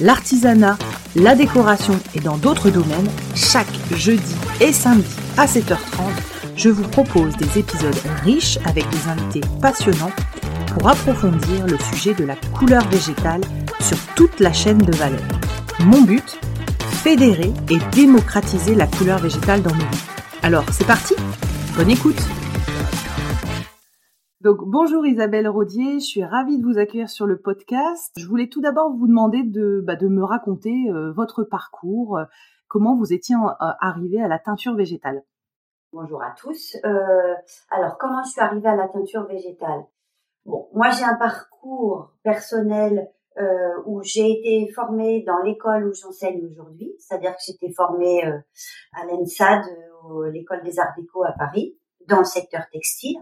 l'artisanat, la décoration et dans d'autres domaines, chaque jeudi et samedi à 7h30, je vous propose des épisodes riches avec des invités passionnants pour approfondir le sujet de la couleur végétale sur toute la chaîne de valeur. Mon but Fédérer et démocratiser la couleur végétale dans nos vies. Alors, c'est parti Bonne écoute donc bonjour Isabelle Rodier, je suis ravie de vous accueillir sur le podcast. Je voulais tout d'abord vous demander de, bah, me raconter euh, votre parcours, euh, comment vous étiez euh, arrivée à la teinture végétale. Bonjour à tous. Alors comment je suis arrivée à la teinture végétale? Bon, moi j'ai un parcours personnel où j'ai été formée dans l'école où j'enseigne aujourd'hui, c'est-à-dire que j'étais formée à l'ENSAD, l'école des arts déco à Paris, dans le secteur textile.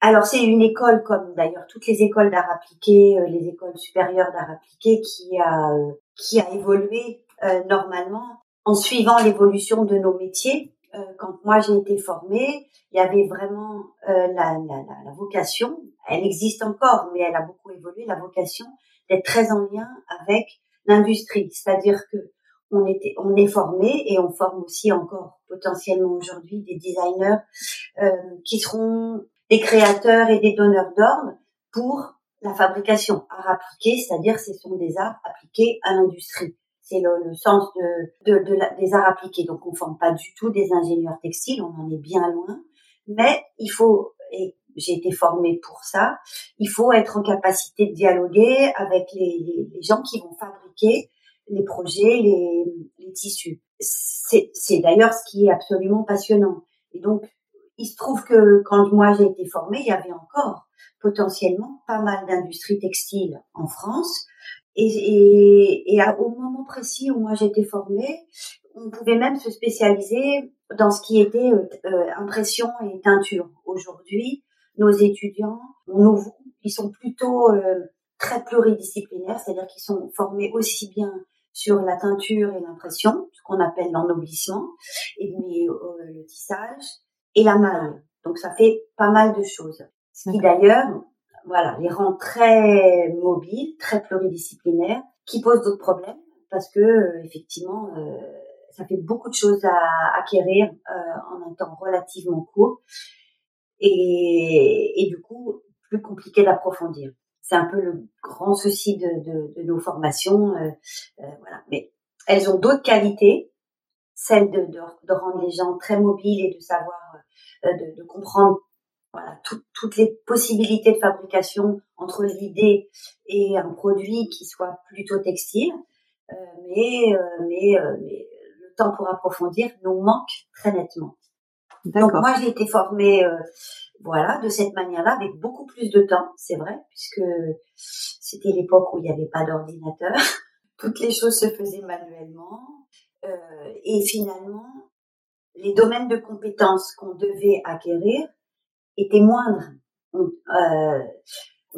Alors c'est une école comme d'ailleurs toutes les écoles d'art appliqué, euh, les écoles supérieures d'art appliqué qui a euh, qui a évolué euh, normalement en suivant l'évolution de nos métiers. quand moi j'ai été formée, il y avait vraiment la, la, la, vocation, elle existe encore, mais elle a beaucoup évolué, la vocation d'être très en lien avec l'industrie, c'est-à-dire que on était, on est formé et on forme aussi encore potentiellement aujourd'hui des designers euh, qui seront des créateurs et des donneurs d'ordre pour la fabrication. Art appliqué, c'est-à-dire ce sont des arts appliqués à l'industrie. C'est le, sens de, de, de des arts appliqués. Donc on ne forme pas du tout des ingénieurs textiles, on en est bien loin. Mais il faut, et j'ai été formée pour ça, il faut être en capacité de dialoguer avec les, les, les gens qui vont fabriquer les projets, les, les tissus. C'est d'ailleurs ce qui est absolument passionnant. Et donc, il se trouve que quand moi j'ai été formée, il y avait encore potentiellement pas mal d'industries textiles en France. Et, et, et au moment précis où moi j'étais formée, on pouvait même se spécialiser dans ce qui était euh, euh, impression et teinture. Aujourd'hui, nos étudiants, nous, ils sont plutôt euh, très pluridisciplinaires, c'est-à-dire qu'ils sont formés aussi bien sur la teinture et l'impression, ce qu'on appelle l'ennoblissement, et mais le tissage, et la maille. Donc ça fait pas mal de choses. Ce qui d'ailleurs, voilà, les rend très mobiles, très pluridisciplinaires, qui posent d'autres problèmes parce que euh, effectivement, euh, ça fait beaucoup de choses à acquérir euh, en un temps relativement court et, et du coup plus compliqué d'approfondir. C'est un peu le grand souci de, de, de nos formations, voilà. Mais elles ont d'autres qualités, celle de, de, de, rendre les gens très mobiles et de savoir de, de comprendre voilà, toutes les possibilités de fabrication entre l'idée et un produit qui soit plutôt textile. Euh, mais, euh, mais, mais, le temps pour approfondir nous manque très nettement. Donc moi j'ai été formée voilà de cette manière-là avec beaucoup plus de temps, c'est vrai, puisque c'était l'époque où il n'y avait pas d'ordinateur. Toutes les choses se faisaient manuellement. et finalement, les domaines de compétences qu'on devait acquérir étaient moindres. On, euh,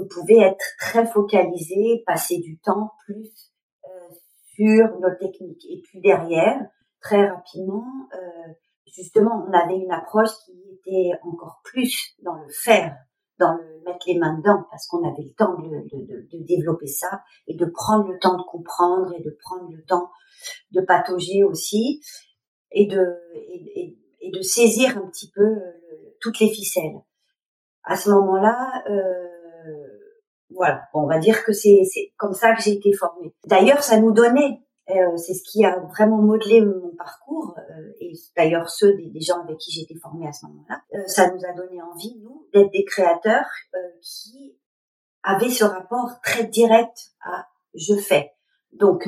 pouvait être très focalisé, passer du temps plus euh, sur nos techniques. Et puis derrière, très rapidement, euh, justement, on avait une approche qui était encore plus dans le faire, dans le mettre les mains dedans, parce qu'on avait le temps de, de, développer ça et de prendre le temps de comprendre et de prendre le temps de patauger aussi et de, et, de saisir un petit peu euh, toutes les ficelles. À ce moment-là, euh, voilà, on va dire que c'est comme ça que j'ai été formée. D'ailleurs, ça nous donnait Euh, c'est ce qui a vraiment modelé mon parcours euh, et d'ailleurs ceux des, gens avec qui j'étais formée à ce moment-là. Euh, ça nous a donné envie, nous, d'être des créateurs qui avaient ce rapport très direct à je fais. Donc,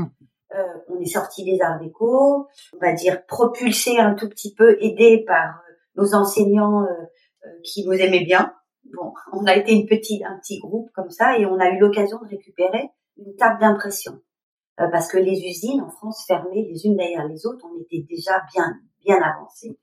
mmh. on est sorti des arts déco, on va dire propulsé un tout petit peu, aidé par nos enseignants qui nous aimaient bien. Bon, on a été une petite, un petit groupe comme ça et on a eu l'occasion de récupérer une table d'impression. Euh, parce que les usines en France fermaient les unes derrière les autres, on était déjà bien bien avancé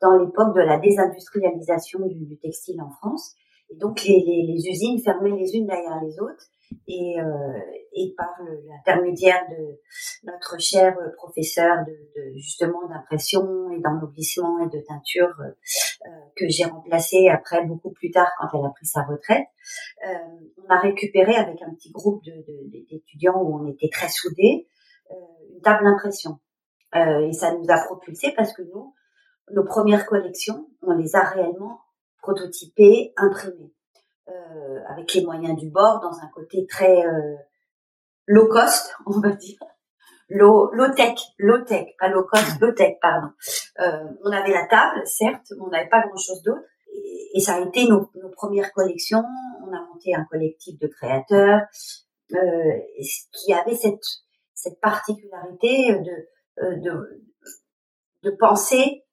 dans l'époque de la désindustrialisation du, textile en France. Et donc les, les, usines fermaient les unes derrière les autres et, euh, et par l'intermédiaire de notre cher professeur de, de justement d'impression et d'ennoblissement et de teinture euh, que j'ai remplacé après beaucoup plus tard quand elle a pris sa retraite, euh, on a récupéré avec un petit groupe d'étudiants où on était très soudés euh, une table d'impression et ça nous a propulsé parce que nous nos premières collections on les a réellement prototypées, imprimées. Euh, avec les moyens du bord, dans un côté très euh, low cost, on va dire. Low, low tech, low tech, pas low cost, low tech, pardon. Euh, on avait la table, certes, mais on n'avait pas grand chose d'autre. Et, ça a été nos, premières collections. On a monté un collectif de créateurs euh, qui avait cette, cette particularité de, de, de penser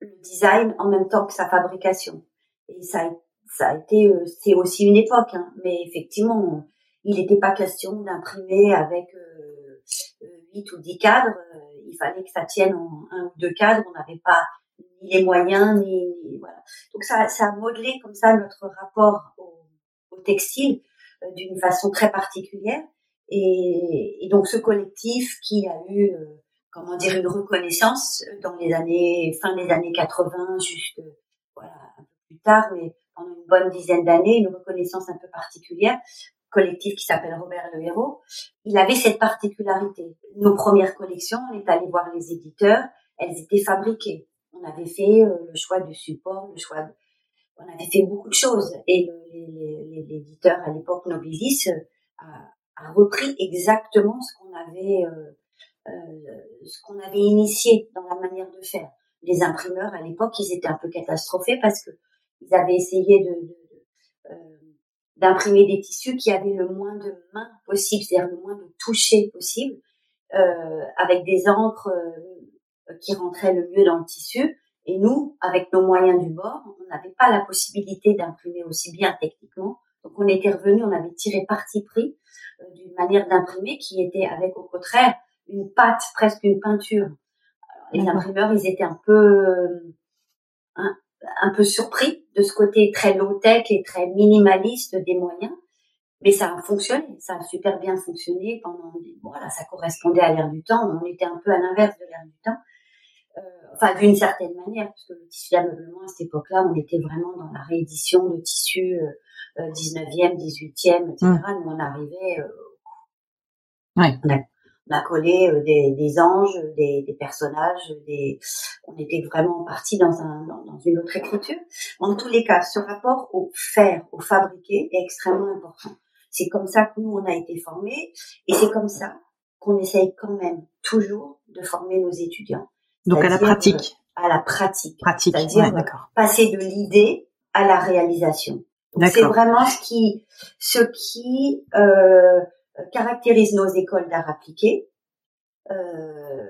le design en même temps que sa fabrication. Et ça a ça a été, euh, c'est aussi une époque, hein, mais effectivement, il n'était pas question d'imprimer avec euh, 8 ou 10 cadres. Euh, il fallait que ça tienne en un ou deux cadres. On n'avait pas ni les moyens, ni, voilà. Donc ça, ça a modelé comme ça notre rapport au, au textile euh, d'une façon très particulière. Et, et, donc ce collectif qui a eu, comment dire, une reconnaissance dans les années, fin des années 80, jusque voilà un peu plus tard, mais pendant une bonne dizaine d'années, une reconnaissance un peu particulière, collectif qui s'appelle Robert Le Héros. Il avait cette particularité. Nos premières collections, on est allé voir les éditeurs, elles étaient fabriquées. On avait fait euh, le choix du support, le choix, on avait fait beaucoup de choses. Et l'éditeur à l'époque Nobilis euh, a, a, repris exactement ce qu'on avait, euh, euh, ce qu'on avait initié dans la manière de faire. Les imprimeurs à l'époque, ils étaient un peu catastrophés parce que ils avaient essayé de, euh, d'imprimer des tissus qui avaient le moins de mains possible, c'est-à-dire le moins de toucher possible, euh, avec des encres euh, qui rentraient le mieux dans le tissu. Et nous, avec nos moyens du bord, on n'avait pas la possibilité d'imprimer aussi bien techniquement. Donc on était revenu, on avait tiré parti pris d'une manière d'imprimer qui était avec au contraire une pâte, presque une peinture. les imprimeurs, ils étaient un peu un peu surpris de ce côté très low-tech et très minimaliste des moyens. Mais ça a fonctionné, ça a super bien fonctionné pendant, voilà, ça correspondait à l'ère du temps. On était un peu à l'inverse de l'ère du temps. Euh, enfin, d'une certaine manière, parce que le tissu d'ameublement à cette époque-là, on était vraiment dans la réédition de tissus euh, 19e, 18e, etc. Nous, on arrivait, euh, ouais on a collé euh, des, des anges, des, des, personnages, des... on était vraiment parti dans, un, dans, une autre écriture. En tous les cas, ce rapport au faire, au fabriquer est extrêmement important. C'est comme ça que nous, on a été formés et c'est comme ça qu'on essaye quand même toujours de former nos étudiants. Donc à la pratique. Euh, à la pratique. Pratique, c'est-à-dire ouais, passer de l'idée à la réalisation. C'est vraiment ce qui, ce qui euh, euh, caractérise nos écoles d'art appliqué, euh,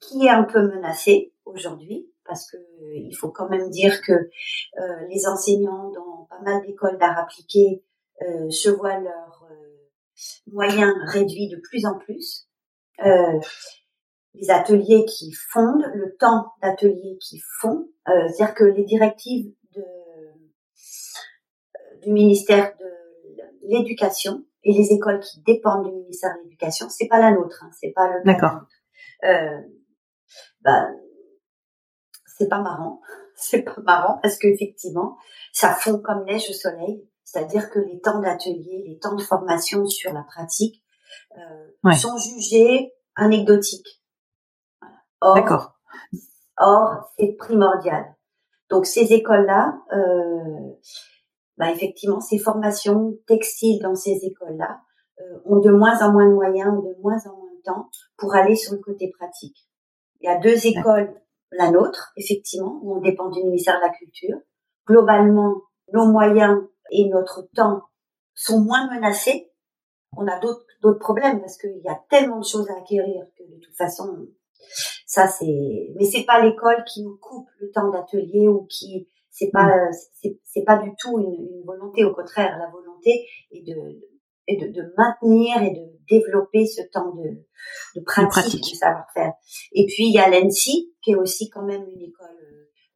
qui est un peu menacée aujourd'hui, parce que il faut quand même dire que euh, les enseignants dans pas mal d'écoles d'art appliqué euh, se voient leurs euh, moyens réduits de plus en plus. les ateliers qui fondent, le temps d'atelier qui font, c'est-à-dire que les directives du ministère de l'éducation et les écoles qui dépendent du ministère de l'Éducation, c'est pas la nôtre, hein, c'est pas le. D'accord. Euh, bah, c'est pas marrant, c'est pas marrant parce qu'effectivement, ça fond comme neige au soleil, c'est-à-dire que les temps d'atelier, les temps de formation sur la pratique euh, sont jugés anecdotiques. D'accord. Or, c'est primordial. Donc ces écoles-là, euh, bah effectivement, ces formations textiles dans ces écoles-là euh, ont de moins en moins de moyens, ont de moins en moins de temps pour aller sur le côté pratique. Il y a deux écoles, la nôtre, effectivement, où on dépend du ministère de la Culture. Globalement, nos moyens et notre temps sont moins menacés. On a d'autres d'autres problèmes parce qu'il y a tellement de choses à acquérir que de toute façon, ça c'est. Mais c'est pas l'école qui nous coupe le temps d'atelier ou qui c'est pas mm. c'est pas du tout une, une, volonté. Au contraire, la volonté est de et de, de, maintenir et de développer ce temps de, de pratique, pratique. de savoir-faire. Et puis il y a l'ENSI qui est aussi quand même une école,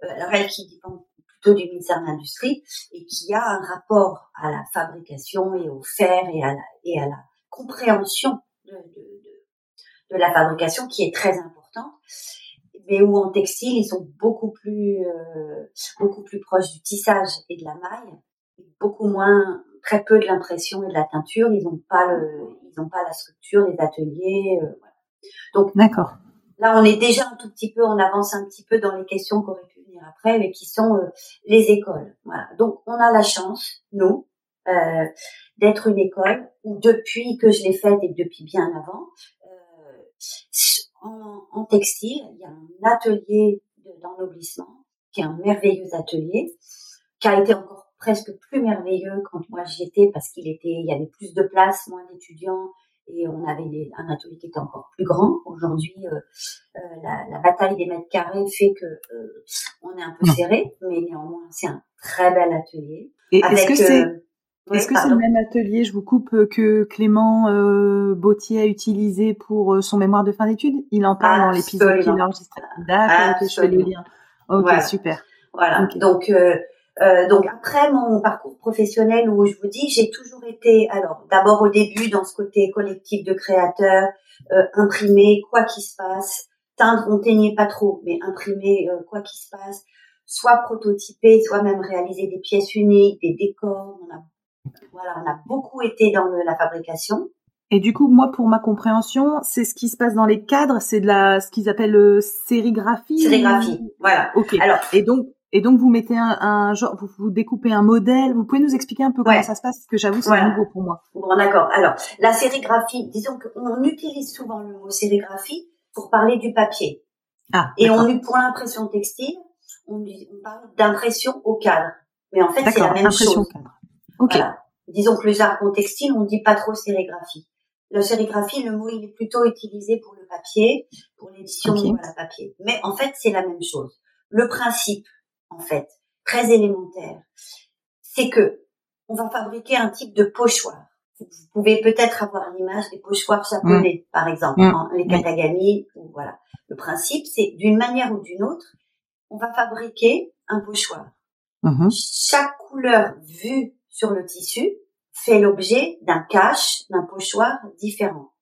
euh, alors elle qui dépend plutôt du ministère de l'Industrie et qui a un rapport à la fabrication et au faire et à la, et à la compréhension de, de, de, la fabrication qui est très importante mais où en textile ils sont beaucoup plus euh, beaucoup plus proches du tissage et de la maille beaucoup moins très peu de l'impression et de la teinture. Ils n'ont pas le, ils ont pas la structure, les ateliers. Euh, voilà. Donc, d'accord. Là, on est déjà un tout petit peu, on avance un petit peu dans les questions qui auraient pu venir après, mais qui sont euh, les écoles. Voilà. Donc, on a la chance, nous, euh, d'être une école où depuis que je l'ai faite et depuis bien avant, en, en, textile, il y a un atelier d'ennoblissement qui est un merveilleux atelier qui a été encore presque plus merveilleux quand moi j'y étais parce qu'il était, il y avait plus de place, moins d'étudiants et on avait un atelier qui était encore plus grand. Aujourd'hui, euh, euh, la, la, bataille des mètres carrés fait que euh, on est un peu serré, mais néanmoins c'est un très bel atelier. Et est-ce que c'est euh, est-ce que c'est le même atelier, je vous coupe, que Clément euh, Bautier a utilisé pour son mémoire de fin d'études? Il en parle dans l'épisode qu'il a enregistré. D'accord, je fais le lien. Ok, super. Voilà. Donc, euh, donc après mon parcours professionnel où je vous dis j'ai toujours été alors d'abord au début dans ce côté collectif de créateurs euh, imprimer quoi qu'il se passe teindre on teignait pas trop mais imprimer euh, quoi qu'il se passe soit prototyper soit même réaliser des pièces uniques des décors on a voilà on a beaucoup été dans le, la fabrication et du coup, moi, pour ma compréhension, c'est ce qui se passe dans les cadres, c'est de la, ce qu'ils appellent euh, sérigraphie. Sérigraphie, voilà. Ok. Alors, et donc, et donc vous mettez un, un genre, vous, vous, découpez un modèle. Vous pouvez nous expliquer un peu comment ça se passe, parce que j'avoue c'est nouveau pour moi. Bon, d'accord. Alors la sérigraphie, disons qu'on utilise souvent le mot sérigraphie pour parler du papier. Ah. Et on pour l'impression textile, on, on parle d'impression au cadre. Mais en fait c'est la même chose. Au cadre. Ok. Disons que le jargon textile, on dit pas trop sérigraphie. La sérigraphie, le mot, il est plutôt utilisé pour le papier, pour l'édition okay. voilà, papier. Mais en fait, c'est la même chose. Le principe, en fait, très élémentaire, c'est que on va fabriquer un type de pochoir. Vous pouvez peut-être avoir l'image des pochoirs japonais, mm. par exemple, mm. les katagami, ou voilà. Le principe, c'est d'une manière ou d'une autre, on va fabriquer un pochoir. Mm-hmm. Chaque couleur vue sur le tissu fait l'objet d'un cache, d'un pochoir différent.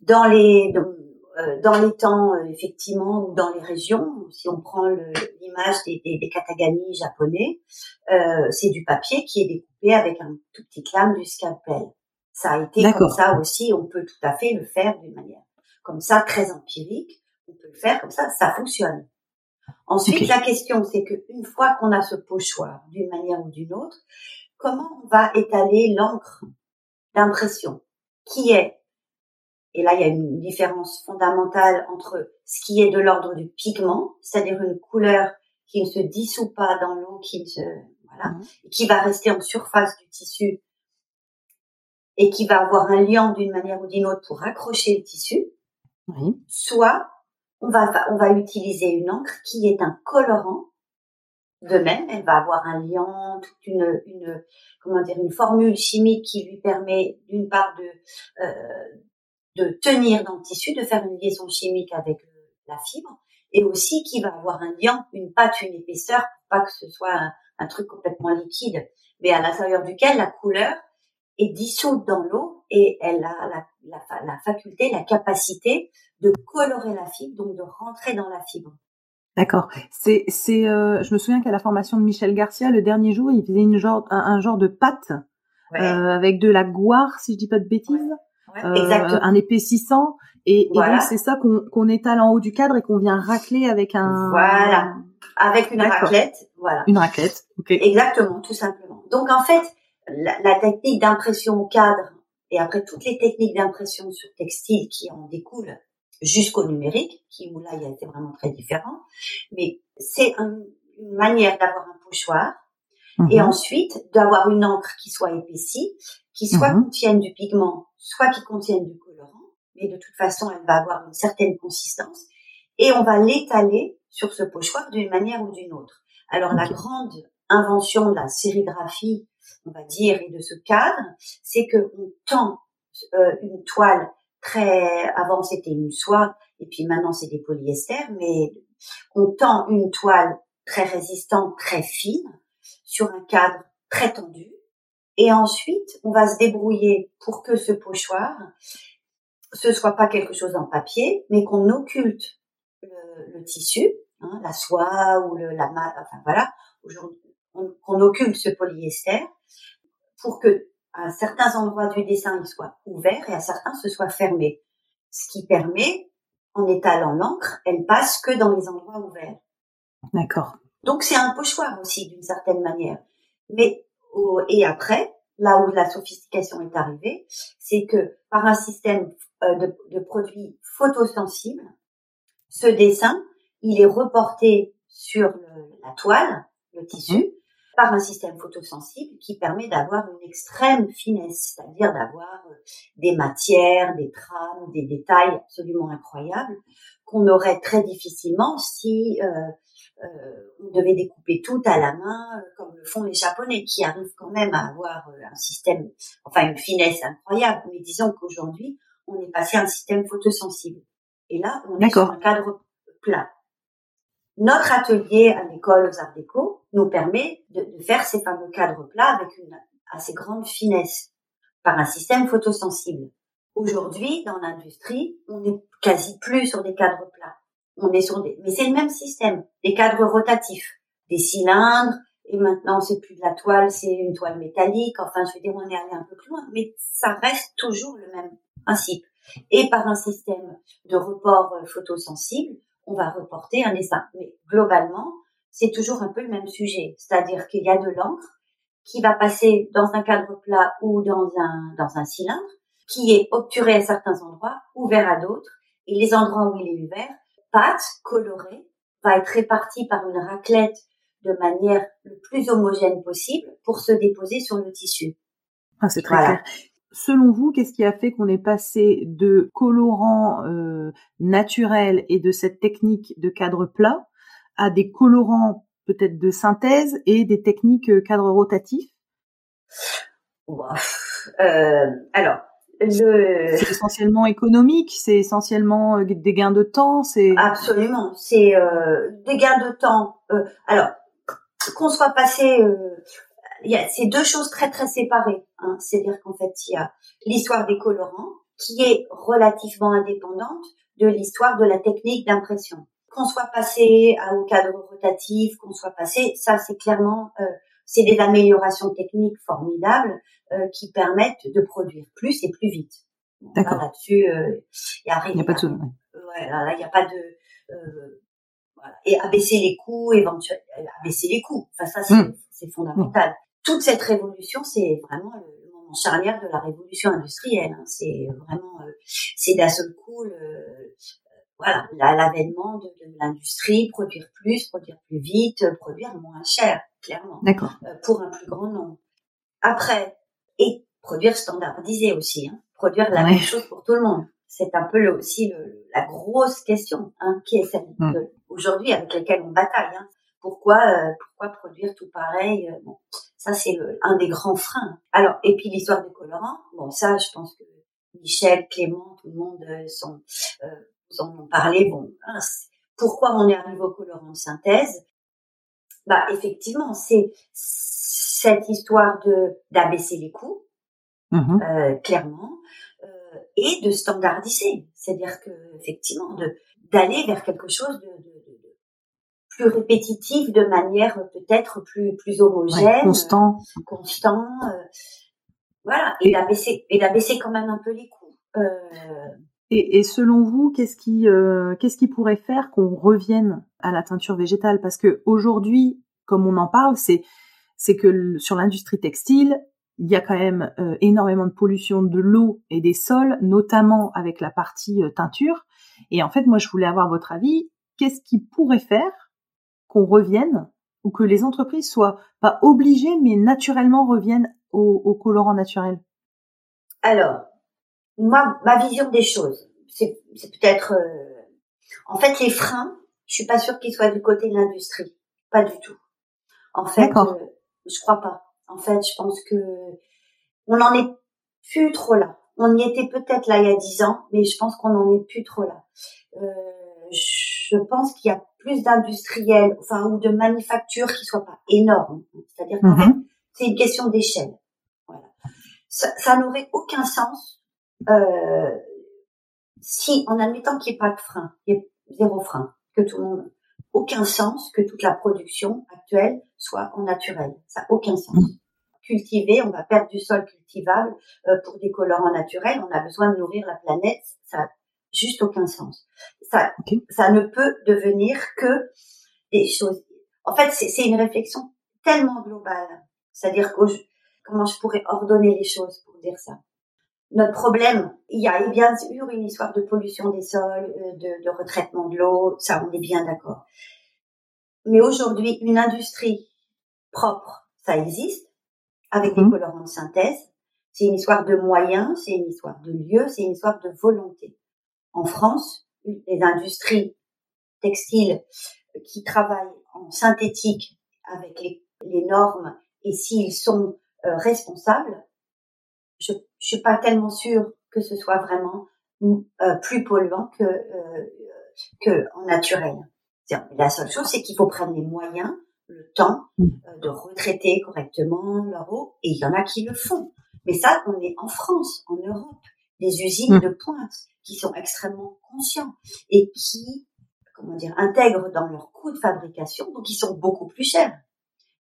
Dans les, euh, dans les temps, euh, effectivement, ou dans les régions, si on prend l'image des, des, des, katagami japonais, euh, c'est du papier qui est découpé avec un tout petit lame du scalpel. Ça a été comme ça aussi, on peut tout à fait le faire d'une manière comme ça, très empirique, on peut le faire comme ça, ça fonctionne. Ensuite, la question, c'est que une fois qu'on a ce pochoir, d'une manière ou d'une autre, comment on va étaler l'encre d'impression, qui est et là, il y a une différence fondamentale entre ce qui est de l'ordre du pigment, c'est-à-dire une couleur qui ne se dissout pas dans l'eau, qui ne se, voilà, mmh. qui va rester en surface du tissu et qui va avoir un liant d'une manière ou d'une autre pour accrocher le tissu. Soit on va on va utiliser une encre qui est un colorant. De même, elle va avoir un liant, une, une comment dire une formule chimique qui lui permet d'une part de euh, de tenir dans le tissu, de faire une liaison chimique avec la fibre, et aussi qui va avoir un lien, une pâte, une épaisseur, pas que ce soit un, truc complètement liquide, mais à l'intérieur duquel la couleur est dissoute dans l'eau et elle a la, la, la, faculté, la capacité de colorer la fibre, donc de rentrer dans la fibre. D'accord. C'est, c'est, euh, je me souviens qu'à la formation de Michel Garcia, le dernier jour, il faisait une genre, un, genre de pâte euh, avec de la goire, si je dis pas de bêtises. Euh, un épaississant. Et, et donc c'est ça qu'on qu'on étale en haut du cadre et qu'on vient racler avec un. Voilà, avec une raclette. Voilà. Une raclette. ok Exactement, tout simplement. Donc en fait, la, la technique d'impression au cadre et après toutes les techniques d'impression sur textile qui en découlent jusqu'au numérique, qui où là il a été vraiment très différent. Mais c'est une manière d'avoir un pochoir et mhm. ensuite d'avoir une encre qui soit épaissie, qui soit mhm. contienne du pigment, soit qui contienne du colorant. Mais de toute façon, elle va avoir une certaine consistance et on va l'étaler sur ce pochoir d'une manière ou d'une autre. Alors la grande invention de la sérigraphie, on va dire, et de ce cadre, c'est que on tend euh, une toile très avant c'était une soie et puis maintenant c'est des polyesters, mais on tend une toile très résistante, très fine sur un cadre très tendu. Et ensuite, on va se débrouiller pour que ce pochoir, ce soit pas quelque chose en papier, mais qu'on occulte le, tissu, hein, la soie ou le, la, enfin voilà, qu'on occulte ce polyester pour que à certains endroits du dessin il soit ouvert et à certains ce soit fermé. Ce qui permet, en étalant l'encre, elle passe que dans les endroits ouverts. D'accord. Donc c'est un pochoir aussi d'une certaine manière. Mais et après, là où la sophistication est arrivée, c'est que par un système euh, de, de produits photosensibles, ce dessin, il est reporté sur la toile, le tissu, mmh. Par un système photosensible qui permet d'avoir une extrême finesse, c'est-à-dire d'avoir euh, des matières, des trames, des détails absolument incroyables qu'on aurait très difficilement si euh, euh, on devait découper tout à la main, comme le font les Japonais, qui arrivent quand même à avoir un système, enfin une finesse incroyable. Mais disons qu'aujourd'hui, on est passé à un système photosensible. Et là, on est sur un cadre plat. Notre atelier à l'école aux Arts Déco nous permet de, faire ces fameux cadres plats avec une assez grande finesse par un système photosensible. Aujourd'hui, dans l'industrie, on n'est quasi plus sur des cadres plats on est sur des, mais c'est le même système, des cadres rotatifs, des cylindres, et maintenant c'est plus de la toile, c'est une toile métallique. Enfin, je veux dire, on est allé un peu plus loin, mais ça reste toujours le même principe. Et par un système de report euh, photosensible, on va reporter un dessin. Mais globalement, c'est toujours un peu le même sujet, c'est-à-dire qu'il y a de l'encre qui va passer dans un cadre plat ou dans un dans un cylindre, qui est obturé à certains endroits, ouvert à d'autres, et les endroits où il est ouvert pâte colorée va être répartie par une raclette de manière le plus homogène possible pour se déposer sur le tissu. Ah, c'est très clair. Selon vous, qu'est-ce qui a fait qu'on est passé de colorants euh, naturels et de cette technique de cadre plat à des colorants peut-être de synthèse et des techniques euh, cadre rotatif euh, Alors, c'est essentiellement économique, c'est essentiellement euh, des gains de temps, c'est absolument, c'est euh, des gains de temps. Euh, alors qu'on soit passé, c'est deux choses très très séparées. Hein. C'est-à-dire qu'en fait il y a l'histoire des colorants qui est relativement indépendante de l'histoire de la technique d'impression. Qu'on soit passé au cadre rotatif, qu'on soit passé, ça c'est clairement c'est des améliorations techniques formidables euh, qui permettent de produire plus et plus vite. D'accord. Là-dessus, il n'y a rien. Il n'y a pas de Ouais, là, il n'y a pas de. Euh, voilà. Et abaisser les coûts, éventuellement, abaisser les coûts. Enfin, ça, c'est, c'est fondamental. Toute cette révolution, c'est vraiment le moment charnière de la révolution industrielle. Hein. C'est vraiment, euh, c'est d'un seul coup le, voilà, l'avènement de, de l'industrie, produire plus, produire plus vite, produire moins cher, clairement. D'accord. Euh, pour un plus grand nombre. Après, et produire standardisé aussi, hein, produire la même chose pour tout le monde. C'est un peu le, aussi le, la grosse question, hein, qui est celle mm. aujourd'hui avec laquelle on bataille. Hein. Pourquoi, euh, pourquoi produire tout pareil euh, Bon, ça c'est un des grands freins. Alors, et puis l'histoire des colorants. Bon, ça, je pense que Michel, Clément, tout le monde sont vous en ont parlé. Bon, pourquoi on est arrivé au colorant de synthèse? Bah, effectivement, c'est cette histoire de d'abaisser les coûts, mmh euh, clairement, euh, et de standardiser. C'est-à-dire que effectivement, de d'aller vers quelque chose de, de, de, plus répétitif, de manière peut-être plus plus homogène, constant, constant. Euh, voilà, et, et d'abaisser et d'abaisser quand même un peu les coûts. Euh, et, et, selon vous, qu'est-ce qui, euh, qu'est-ce qui pourrait faire qu'on revienne à la teinture végétale? Parce que aujourd'hui, comme on en parle, c'est c'est que sur l'industrie textile, il y a quand même euh, énormément de pollution de l'eau et des sols, notamment avec la partie euh, teinture. Et en fait, moi, je voulais avoir votre avis. Qu'est-ce qui pourrait faire qu'on revienne ou que les entreprises soient pas obligées, mais naturellement reviennent au, au colorant naturel? Alors, moi, ma vision des choses, c'est peut-être, euh, en fait, les freins. Je suis pas sûre qu'ils soient du côté de l'industrie, pas du tout. En fait, je crois pas. En fait, je pense que on n'en est plus trop là. On y était peut-être là il y a dix ans, mais je pense qu'on n'en est plus trop là. Euh, je pense qu'il y a plus d'industriels, enfin ou de manufactures qui soient pas énormes. C'est-à-dire qu'en fait, mhm. c'est une question d'échelle. Voilà. Ça, ça n'aurait aucun sens euh, si, en admettant qu'il n'y ait pas de frein, il y ait zéro frein, que tout le monde, aucun sens que toute la production actuelle soit en naturel. Ça n'a aucun sens. Mm. Cultiver, on va perdre du sol cultivable euh, pour des colorants naturels. On a besoin de nourrir la planète. Ça n'a juste aucun sens. Ça, ça ne peut devenir que des choses. En fait, c'est une réflexion tellement globale. C'est-à-dire que comment je pourrais ordonner les choses pour dire ça? Notre problème, il y a bien sûr une histoire de pollution des sols, euh, de, de retraitement de l'eau, ça on est bien d'accord. Mais aujourd'hui, une industrie propre, ça existe, avec des mhm. colorants de synthèse. C'est une histoire de moyens, c'est une histoire de lieu, c'est une histoire de volonté. En France, les industries textiles qui travaillent en synthétique avec les, les normes et s'ils sont euh, responsables, je, je suis pas tellement sûre que ce soit vraiment euh, plus polluant que euh, que en naturel. La seule chose, c'est qu'il faut prendre les moyens, le temps mm. euh, de retraiter correctement leur eau, et il y en a qui le font. Mais ça, on est en France, en Europe, des usines mm. de pointe qui sont extrêmement conscients et qui, comment dire, intègrent dans leur coût de fabrication, donc ils sont beaucoup plus chers.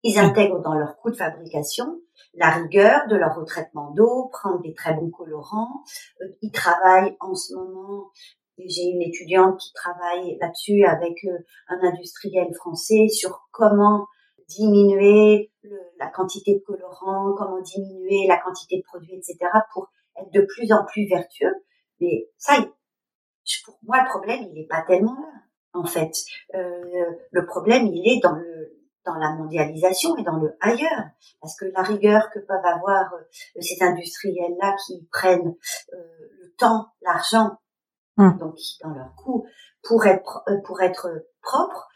Ils intègrent dans leur coût de fabrication la rigueur de leur retraitement d'eau, prendre des très bons colorants. Euh, ils travaillent en ce moment. J'ai une étudiante qui travaille là-dessus avec euh, un industriel français sur comment diminuer la quantité de colorants, comment diminuer la quantité de produits, etc. pour être de plus en plus vertueux. Mais ça, pour moi, le problème, il n'est pas tellement là, en fait. Euh, le problème, il est dans le dans la mondialisation et dans le ailleurs. Parce que la rigueur que peuvent avoir euh, ces industriels-là qui prennent euh, le temps, l'argent, hum. donc dans leur coût, pour être, euh, pour être propre,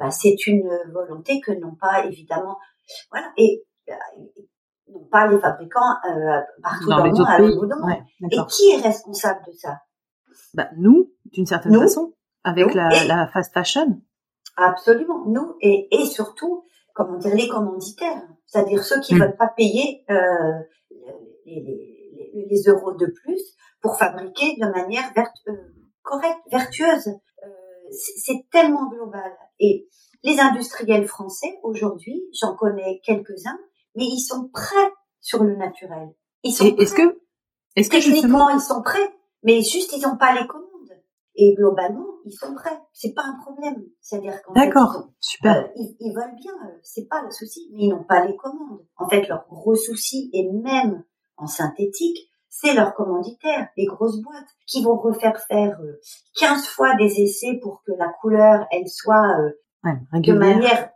bah, c'est une volonté que n'ont pas évidemment, voilà, et n'ont pas les fabricants partout dans, le monde, et qui est responsable de ça? Bah, Nous, d'une certaine façon, avec la, la fast fashion. Absolument, nous et, et surtout, comment dire, les commanditaires, c'est-à-dire ceux qui ne mm. veulent pas payer euh, les, les, les, euros de plus pour fabriquer de manière euh, correcte, vertueuse. Euh, c'est tellement global. Et les industriels français, aujourd'hui, j'en connais quelques-uns, mais ils sont prêts sur le naturel. Ils sont est-ce que, est-ce que justement ils sont prêts, mais juste ils n'ont pas les commandes. Et globalement, ils sont prêts. C'est pas un problème. C'est-à-dire qu'en D'accord, super. Euh, ils, ils, veulent bien, euh, c'est pas le souci, mais ils n'ont pas les commandes. En fait, leur gros souci, et même en synthétique, c'est leurs commanditaires, les grosses boîtes, qui vont refaire faire 15 euh, fois des essais pour que la couleur, elle soit de manière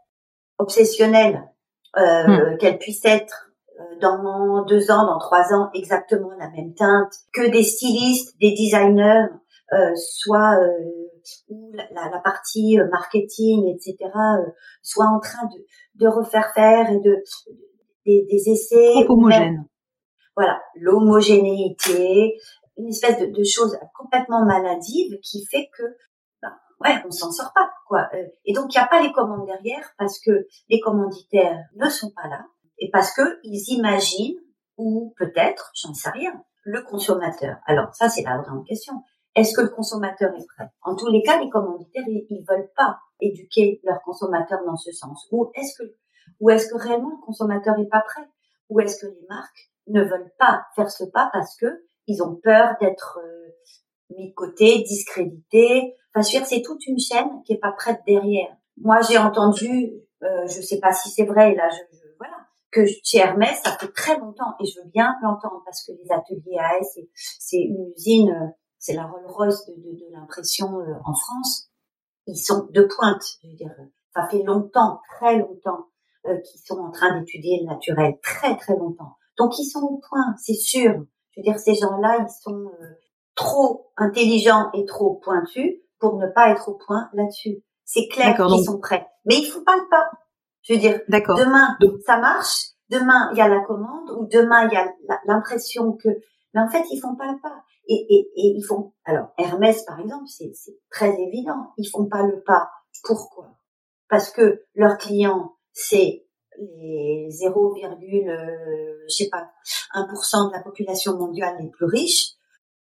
obsessionnelle, euh, hmm. qu'elle puisse être dans deux ans, dans trois ans, exactement la même teinte, que des stylistes, des designers euh, soit euh, où la, la, partie euh, marketing, etc., soit en train de, de refaire faire et de des, des essais. homogène. Voilà, l'homogénéité, une espèce de, de chose complètement maladive qui fait que ouais, on s'en sort pas quoi. Et donc il n'y a pas les commandes derrière parce que les commanditaires ne sont pas là et parce que ils imaginent ou peut-être, j'en sais rien, le consommateur. Alors ça c'est la grande question. Est-ce que le consommateur est prêt? En tous les cas, les commanditaires, ils, veulent pas éduquer leur consommateur dans ce sens. Ou est-ce que, ou est-ce que réellement le consommateur est pas prêt? Ou est-ce que les marques ne veulent pas faire ce pas parce que ils ont peur d'être euh, mis de côté, discrédités Enfin, je veux dire, c'est toute une chaîne qui est pas prête derrière. Moi, j'ai entendu, euh, je sais pas si c'est vrai, là, je, voilà, que chez Hermès, ça fait très longtemps, et je veux bien l'entendre, parce que les ateliers AS, c'est une usine, euh, c'est la Rolls-Royce de, de, de l'impression euh, en France. Ils sont de pointe, je veux dire, ça fait longtemps, très longtemps, euh, qu'ils sont en train d'étudier le naturel, très très longtemps. Donc ils sont au point, c'est sûr. Je veux dire, ces gens-là, ils sont euh, trop intelligents et trop pointus pour ne pas être au point là-dessus. C'est clair qu'ils sont prêts. Mais il faut pas le pas. Je veux dire, demain, ça marche. Demain, il y a la commande ou demain, il y a l'impression que... Mais en fait, ils font pas le pas. Et, et, et ils font... Alors, Hermès, par exemple, c'est très évident. Ils font pas le pas. Pourquoi? Parce que leurs clients, c'est les 0, euh, je sais pas, 1% de la population mondiale les plus riches,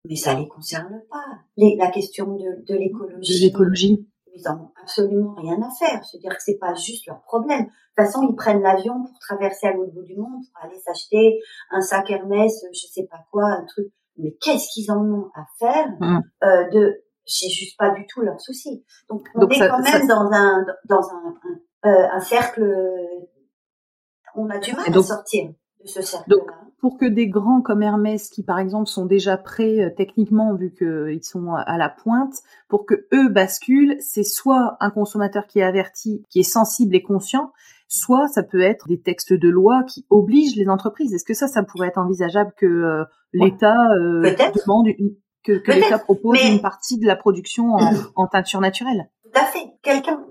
mais ça les concerne pas. Les, la question de, de l'écologie. De l'écologie ils n'ont absolument rien à faire. C'est-à-dire que c'est pas juste leur problème. De toute façon, ils prennent l'avion pour traverser à l'autre bout du monde, pour aller s'acheter un sac Hermès, je sais pas quoi, un truc. Mais qu'est-ce qu'ils en ont à faire mmh. euh, de C'est juste pas du tout leur souci. Donc on est quand même dans un dans un, un, euh, un, cercle. On a du mal à sortir de ce cercle-là pour que des grands comme Hermès, qui par exemple sont déjà prêts euh, techniquement vu qu'ils sont à la pointe, pour que eux basculent, c'est soit un consommateur qui est averti, qui est sensible et conscient, soit ça peut être des textes de loi qui obligent les entreprises. Est-ce que ça, ça pourrait être envisageable que euh, l'État euh, demande que, que l'État propose une partie de la production en, en teinture naturelle? Tout à fait. Quelqu'un,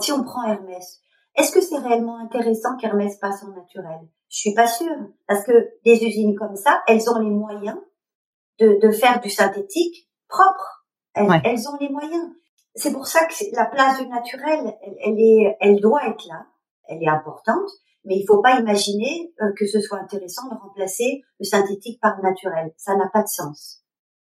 si on prend Hermès, est-ce que c'est réellement intéressant qu'Hermès passe en naturel? Je suis pas sûre, parce que des usines comme ça, elles ont les moyens de, de faire du synthétique propre. Elles, elles ont les moyens. C'est pour ça que la place du naturel, elle, elle, est, elle doit être là. Elle est importante, mais il faut pas imaginer euh, que ce soit intéressant de remplacer le synthétique par le naturel. Ça n'a pas de sens.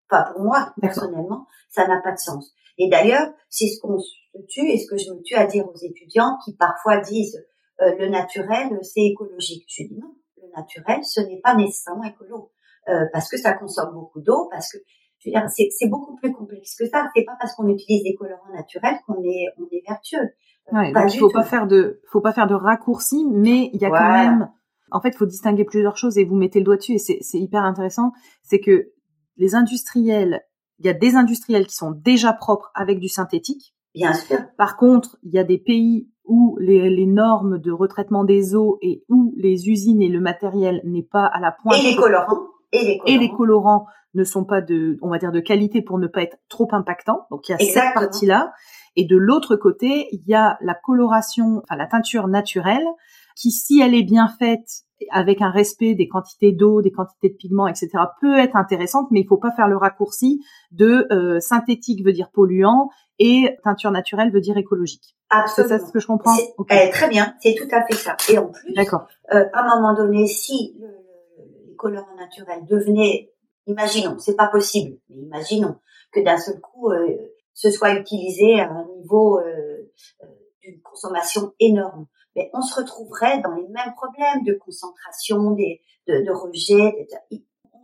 Enfin, pour moi, personnellement, ça n'a pas de sens. Et d'ailleurs, c'est ce qu'on se tue et ce que je me tue à dire aux étudiants qui parfois disent euh, le naturel, c'est écologique. Je dis non, le naturel, ce n'est pas nécessairement écolo, euh, parce que ça consomme beaucoup d'eau, parce que je veux dire, c'est beaucoup plus complexe que ça. C'est pas parce qu'on utilise des colorants naturels qu'on est on est vertueux. Euh, ouais, donc il faut pas faire de faut pas faire de raccourcis, mais il y a quand même en fait, il faut distinguer plusieurs choses et vous mettez le doigt dessus et c'est hyper intéressant, c'est que les industriels, il y a des industriels qui sont déjà propres avec du synthétique. Bien sûr. Par contre, il y a des pays où les, les, normes de retraitement des eaux et où les usines et le matériel n'est pas à la pointe. Et les colorants. Et les colorants. Et les colorants ne sont pas de, on va dire, de qualité pour ne pas être trop impactants. Donc il y a cette partie-là. Et de l'autre côté, il y a la coloration, enfin la teinture naturelle, qui si elle est bien faite avec un respect des quantités d'eau, des quantités de pigments, etc., peut être intéressante, mais il faut pas faire le raccourci de euh, synthétique veut dire polluant et teinture naturelle veut dire écologique. Absolument. C'est ça ce que je comprends. Eh, très bien, c'est tout à fait ça. Et en plus, euh, à un moment donné, si le, les colorants naturels devenaient, imaginons, c'est pas possible, mais imaginons que d'un seul coup, euh, ce soit utilisé à un niveau euh, euh d'une consommation énorme, mais on se retrouverait dans les mêmes problèmes de concentration, des, de, de rejet.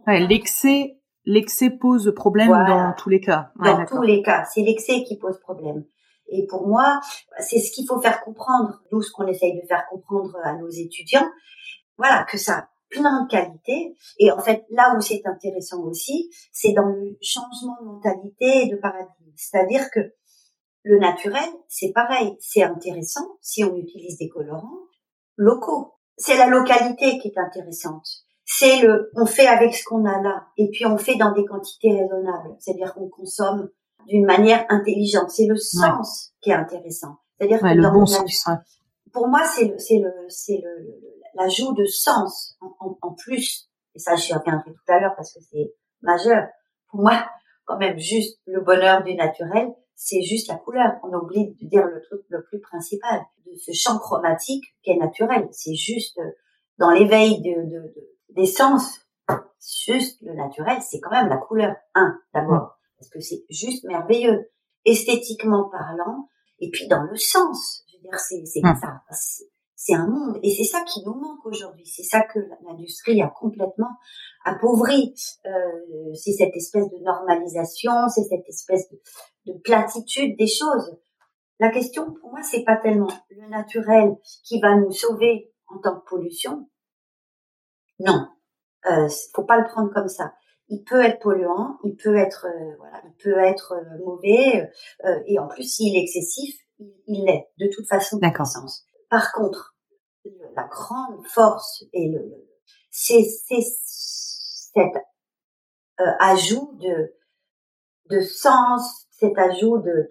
Ouais, l'excès l'excès pose problème dans tous les cas. dans tous les cas, c'est l'excès qui pose problème. Et pour moi, c'est ce qu'il faut faire comprendre, nous, ce qu'on essaye de faire comprendre à nos étudiants. Voilà, que ça a plein de qualités. Et en fait, là où c'est intéressant aussi, c'est dans le changement de mentalité et de paradigme. C'est-à-dire que le naturel, c'est pareil, c'est intéressant si on utilise des colorants locaux. C'est la localité qui est intéressante c'est le, on fait avec ce qu'on a là, et puis on fait dans des quantités raisonnables. C'est-à-dire qu'on consomme d'une manière intelligente. C'est le sens qui est intéressant. C'est-à-dire que le bon sens. Pour moi, c'est le, c'est le, c'est le, l'ajout de sens en, en, plus. Et ça, je reviendrai tout à l'heure parce que c'est majeur. Pour moi, quand même, juste le bonheur du naturel, c'est juste la couleur. On oublie de dire le truc le plus principal de ce champ chromatique qui est naturel. C'est juste euh, dans l'éveil de, de, de des sens, juste le naturel, c'est quand même la couleur. Un, d'abord, parce que c'est juste merveilleux, esthétiquement parlant, et puis dans le sens. Je veux dire, c'est c'est hum. ça, c'est un monde, et c'est ça qui nous manque aujourd'hui. C'est ça que l'industrie a complètement appauvri. Euh, c'est cette espèce de normalisation, c'est cette espèce de, de platitude des choses. La question pour moi, c'est pas tellement le naturel qui va nous sauver en tant que pollution, non, euh, faut pas le prendre comme ça. Il peut être polluant, il peut être euh, voilà, il peut être euh, mauvais euh, et en plus s'il est excessif, il l'est de toute façon. D'accord. Par contre, la grande force et le c'est c'est cet ajout de de sens, cet ajout de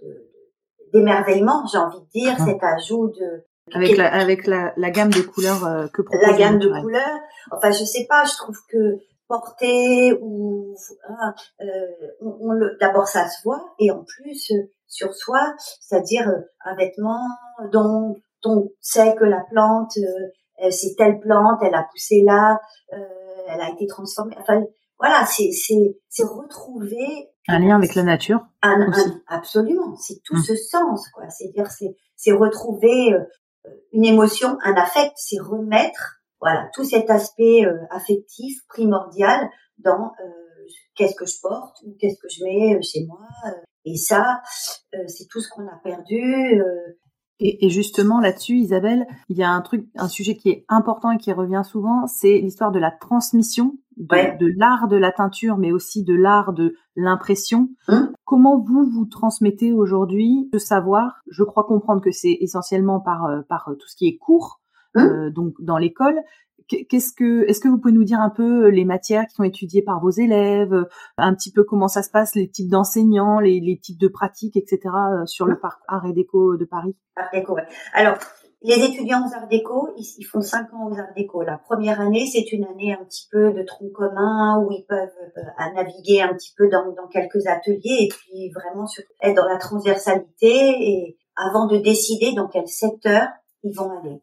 d'émerveillement, j'ai envie de dire, ah. cet ajout de avec la avec la, la gamme de couleurs euh, que propose la gamme de couleurs. Enfin, je sais pas, je trouve que porter ou hein, euh, on, le d'abord ça se voit et en plus euh, sur soi, c'est-à-dire euh, un vêtement dont on sait que la plante c'est telle plante, elle a poussé là, elle a été transformée. Enfin voilà, c'est c'est c'est retrouver un lien avec la nature. Un, absolument, c'est tout hum. ce sens quoi. C'est dire c'est c'est retrouver une émotion, un affect, c'est remettre voilà tout cet aspect euh, affectif primordial dans euh, qu'est-ce que je porte ou qu'est-ce que je mets euh, chez moi. et ça, c'est tout ce qu'on a perdu. Et, et, justement là-dessus, Isabelle, il y a un truc, un sujet qui est important et qui revient souvent, c'est l'histoire de la transmission de, l'art de la teinture, mais aussi de l'art de l'impression. Hum. Comment vous vous transmettez aujourd'hui ce savoir? Je crois comprendre que c'est essentiellement par euh, par euh, tout ce qui est cours, hum. euh, donc dans l'école. Qu'est-ce que, est-ce que vous pouvez nous dire un peu les matières qui sont étudiées par vos élèves, un petit peu comment ça se passe, les types d'enseignants, les, types de pratiques, etc. sur le parc Art et Déco de Paris? Art Déco, ouais. Alors, les étudiants aux arts déco, ils, font cinq ans aux arts déco. La première année, c'est une année un petit peu de tronc commun où ils peuvent euh, naviguer un petit peu dans, dans, quelques ateliers et puis vraiment sur, être dans la transversalité et avant de décider dans quel secteur ils vont aller.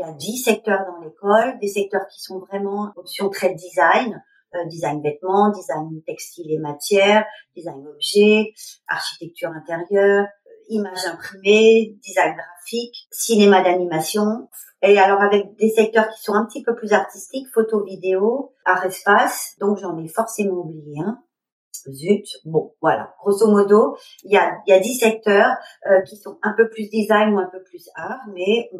Il y a dix secteurs dans l'école, des secteurs qui sont vraiment option trade design, euh, design vêtements, design textile et matière, design objet, architecture intérieure, images imprimées, design graphique, cinéma d'animation. Et alors avec des secteurs qui sont un petit peu plus artistiques, photo, vidéo, art espace. Donc j'en ai forcément oublié un. Zut. Bon, voilà. Grosso modo, il y a, y a 10 secteurs euh, qui sont un peu plus design ou un peu plus art, mais.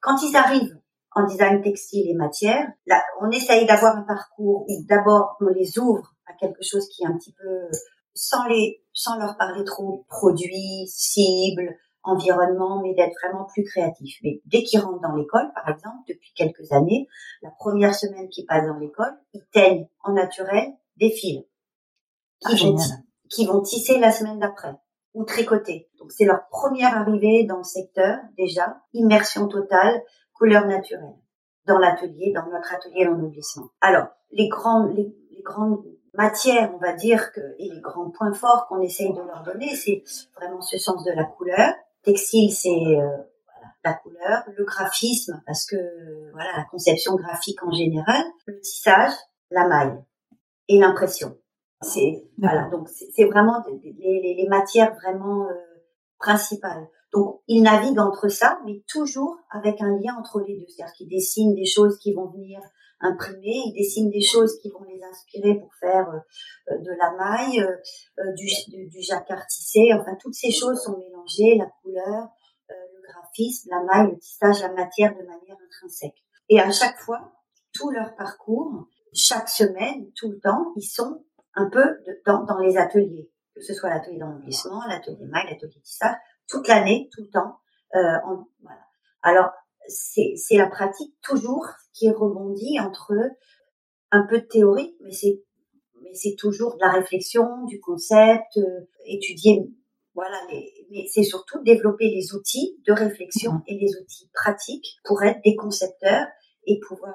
Quand ils arrivent en design textile et matière, là, on essaye d'avoir un parcours où d'abord on les ouvre à quelque chose qui est un petit peu sans les, sans leur parler trop produits, cibles, environnement, mais d'être vraiment plus créatif. Mais dès qu'ils rentrent dans l'école, par exemple, depuis quelques années, la première semaine qu'ils passent dans l'école, ils teignent en naturel des fils qui, ah, vont, qui vont tisser la semaine d'après ou tricoter. Donc c'est leur première arrivée dans le secteur déjà, immersion totale, couleur naturelle dans l'atelier, dans notre atelier d'ennoblissement. Alors les grandes, les, les grandes matière, on va dire que et les grands points forts qu'on essaye de leur donner, c'est vraiment ce sens de la couleur. Textile, c'est euh, la couleur, le graphisme, parce que voilà la conception graphique en général, le tissage, la maille et l'impression. C'est voilà donc c'est vraiment les, les, matières vraiment euh, Donc ils naviguent entre ça, mais toujours avec un lien entre les deux, c'est-à-dire qu'ils dessinent des choses qui vont venir imprimés, ils dessinent des choses qui vont les inspirer pour faire euh, de la maille, euh, euh, du, du, jacquard tissé, enfin toutes ces choses sont mélangées, la couleur, le graphisme, la maille, le tissage, la matière de manière intrinsèque. Et à chaque fois, tout leur parcours, chaque semaine, tout le temps, ils sont un peu dans les ateliers, que ce soit l'atelier d'enlevissement, l'atelier maille, l'atelier tissage, toute l'année, tout le temps. Euh, en, voilà. Alors, c'est la pratique toujours qui rebondit entre un peu de théorie, mais c'est mais c'est toujours de la réflexion, du concept, euh, étudier voilà, mais c'est surtout développer les outils de réflexion et les outils pratiques pour être des concepteurs et pouvoir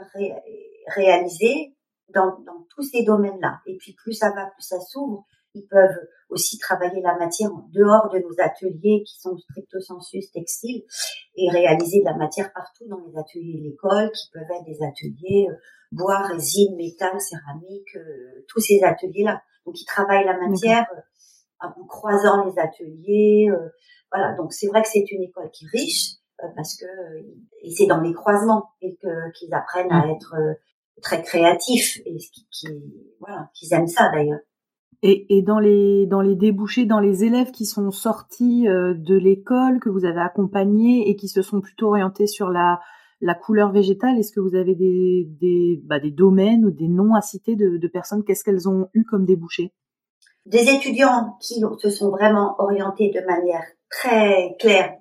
réaliser dans, dans tous ces domaines-là. Et puis plus ça va, plus ça s'ouvre, ils peuvent aussi travailler la matière en dehors de nos ateliers qui sont stricto sensus textiles et réaliser de la matière partout dans les ateliers de l'école qui peuvent être des ateliers euh, bois, résine, métal, céramique, euh, tous ces ateliers-là. Donc ils travaillent la matière euh, en croisant les ateliers. voilà, donc c'est vrai que c'est une école qui est riche parce que et c'est dans les croisements et que qu'ils apprennent à mmh. être très créatifs et qui, voilà qu'ils aiment ça d'ailleurs. Et, et, dans les dans les débouchés, dans les élèves qui sont sortis euh, de l'école, que vous avez accompagnés et qui se sont plutôt orientés sur la la couleur végétale. Est-ce que vous avez des, des, bah, des domaines ou des noms à citer de, de personnes? Qu'est-ce qu'elles ont eu comme débouché Des étudiants qui se sont vraiment orientés de manière très claire,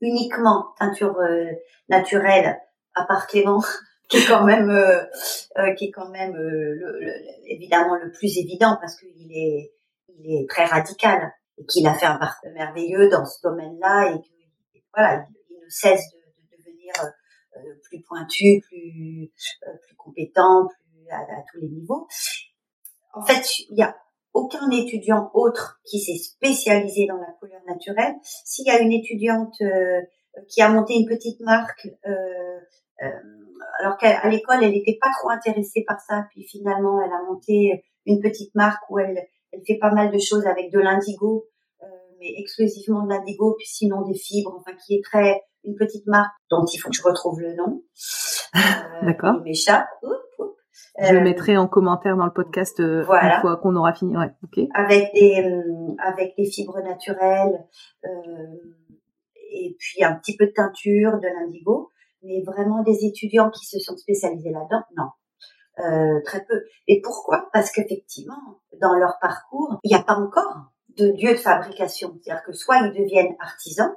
uniquement teinture euh, naturelle, à part Clément, qui est quand même, euh, euh, qui est quand même le, évidemment le plus évident parce qu'il est, il est très radical et qu'il a fait un parcours merveilleux dans ce domaine-là et que voilà, il, ne cesse de, de devenir plus pointu, plus plus compétent, plus à, à tous les niveaux. En fait, il y a aucun étudiant autre qui s'est spécialisé dans la couleur naturelle. S'il y a une étudiante euh, qui a monté une petite marque, euh, euh, alors qu'à l'école elle n'était pas trop intéressée par ça, puis finalement elle a monté une petite marque où elle, elle fait pas mal de choses avec de l'indigo, mais exclusivement de l'indigo, puis sinon des fibres, enfin qui est très une petite marque dont il faut que je retrouve le nom. D'accord. Il m'échappe. Je le euh, mettrai en commentaire dans le podcast euh, une fois qu'on aura fini. Ouais, ok. Avec des euh, avec des fibres naturelles et puis un petit peu de teinture, de l'indigo, mais vraiment des étudiants qui se sont spécialisés là-dedans, non. très peu. Et pourquoi? Parce qu'effectivement, dans leur parcours, il n'y a pas encore de lieu de fabrication. C'est-à-dire que soit ils deviennent artisans,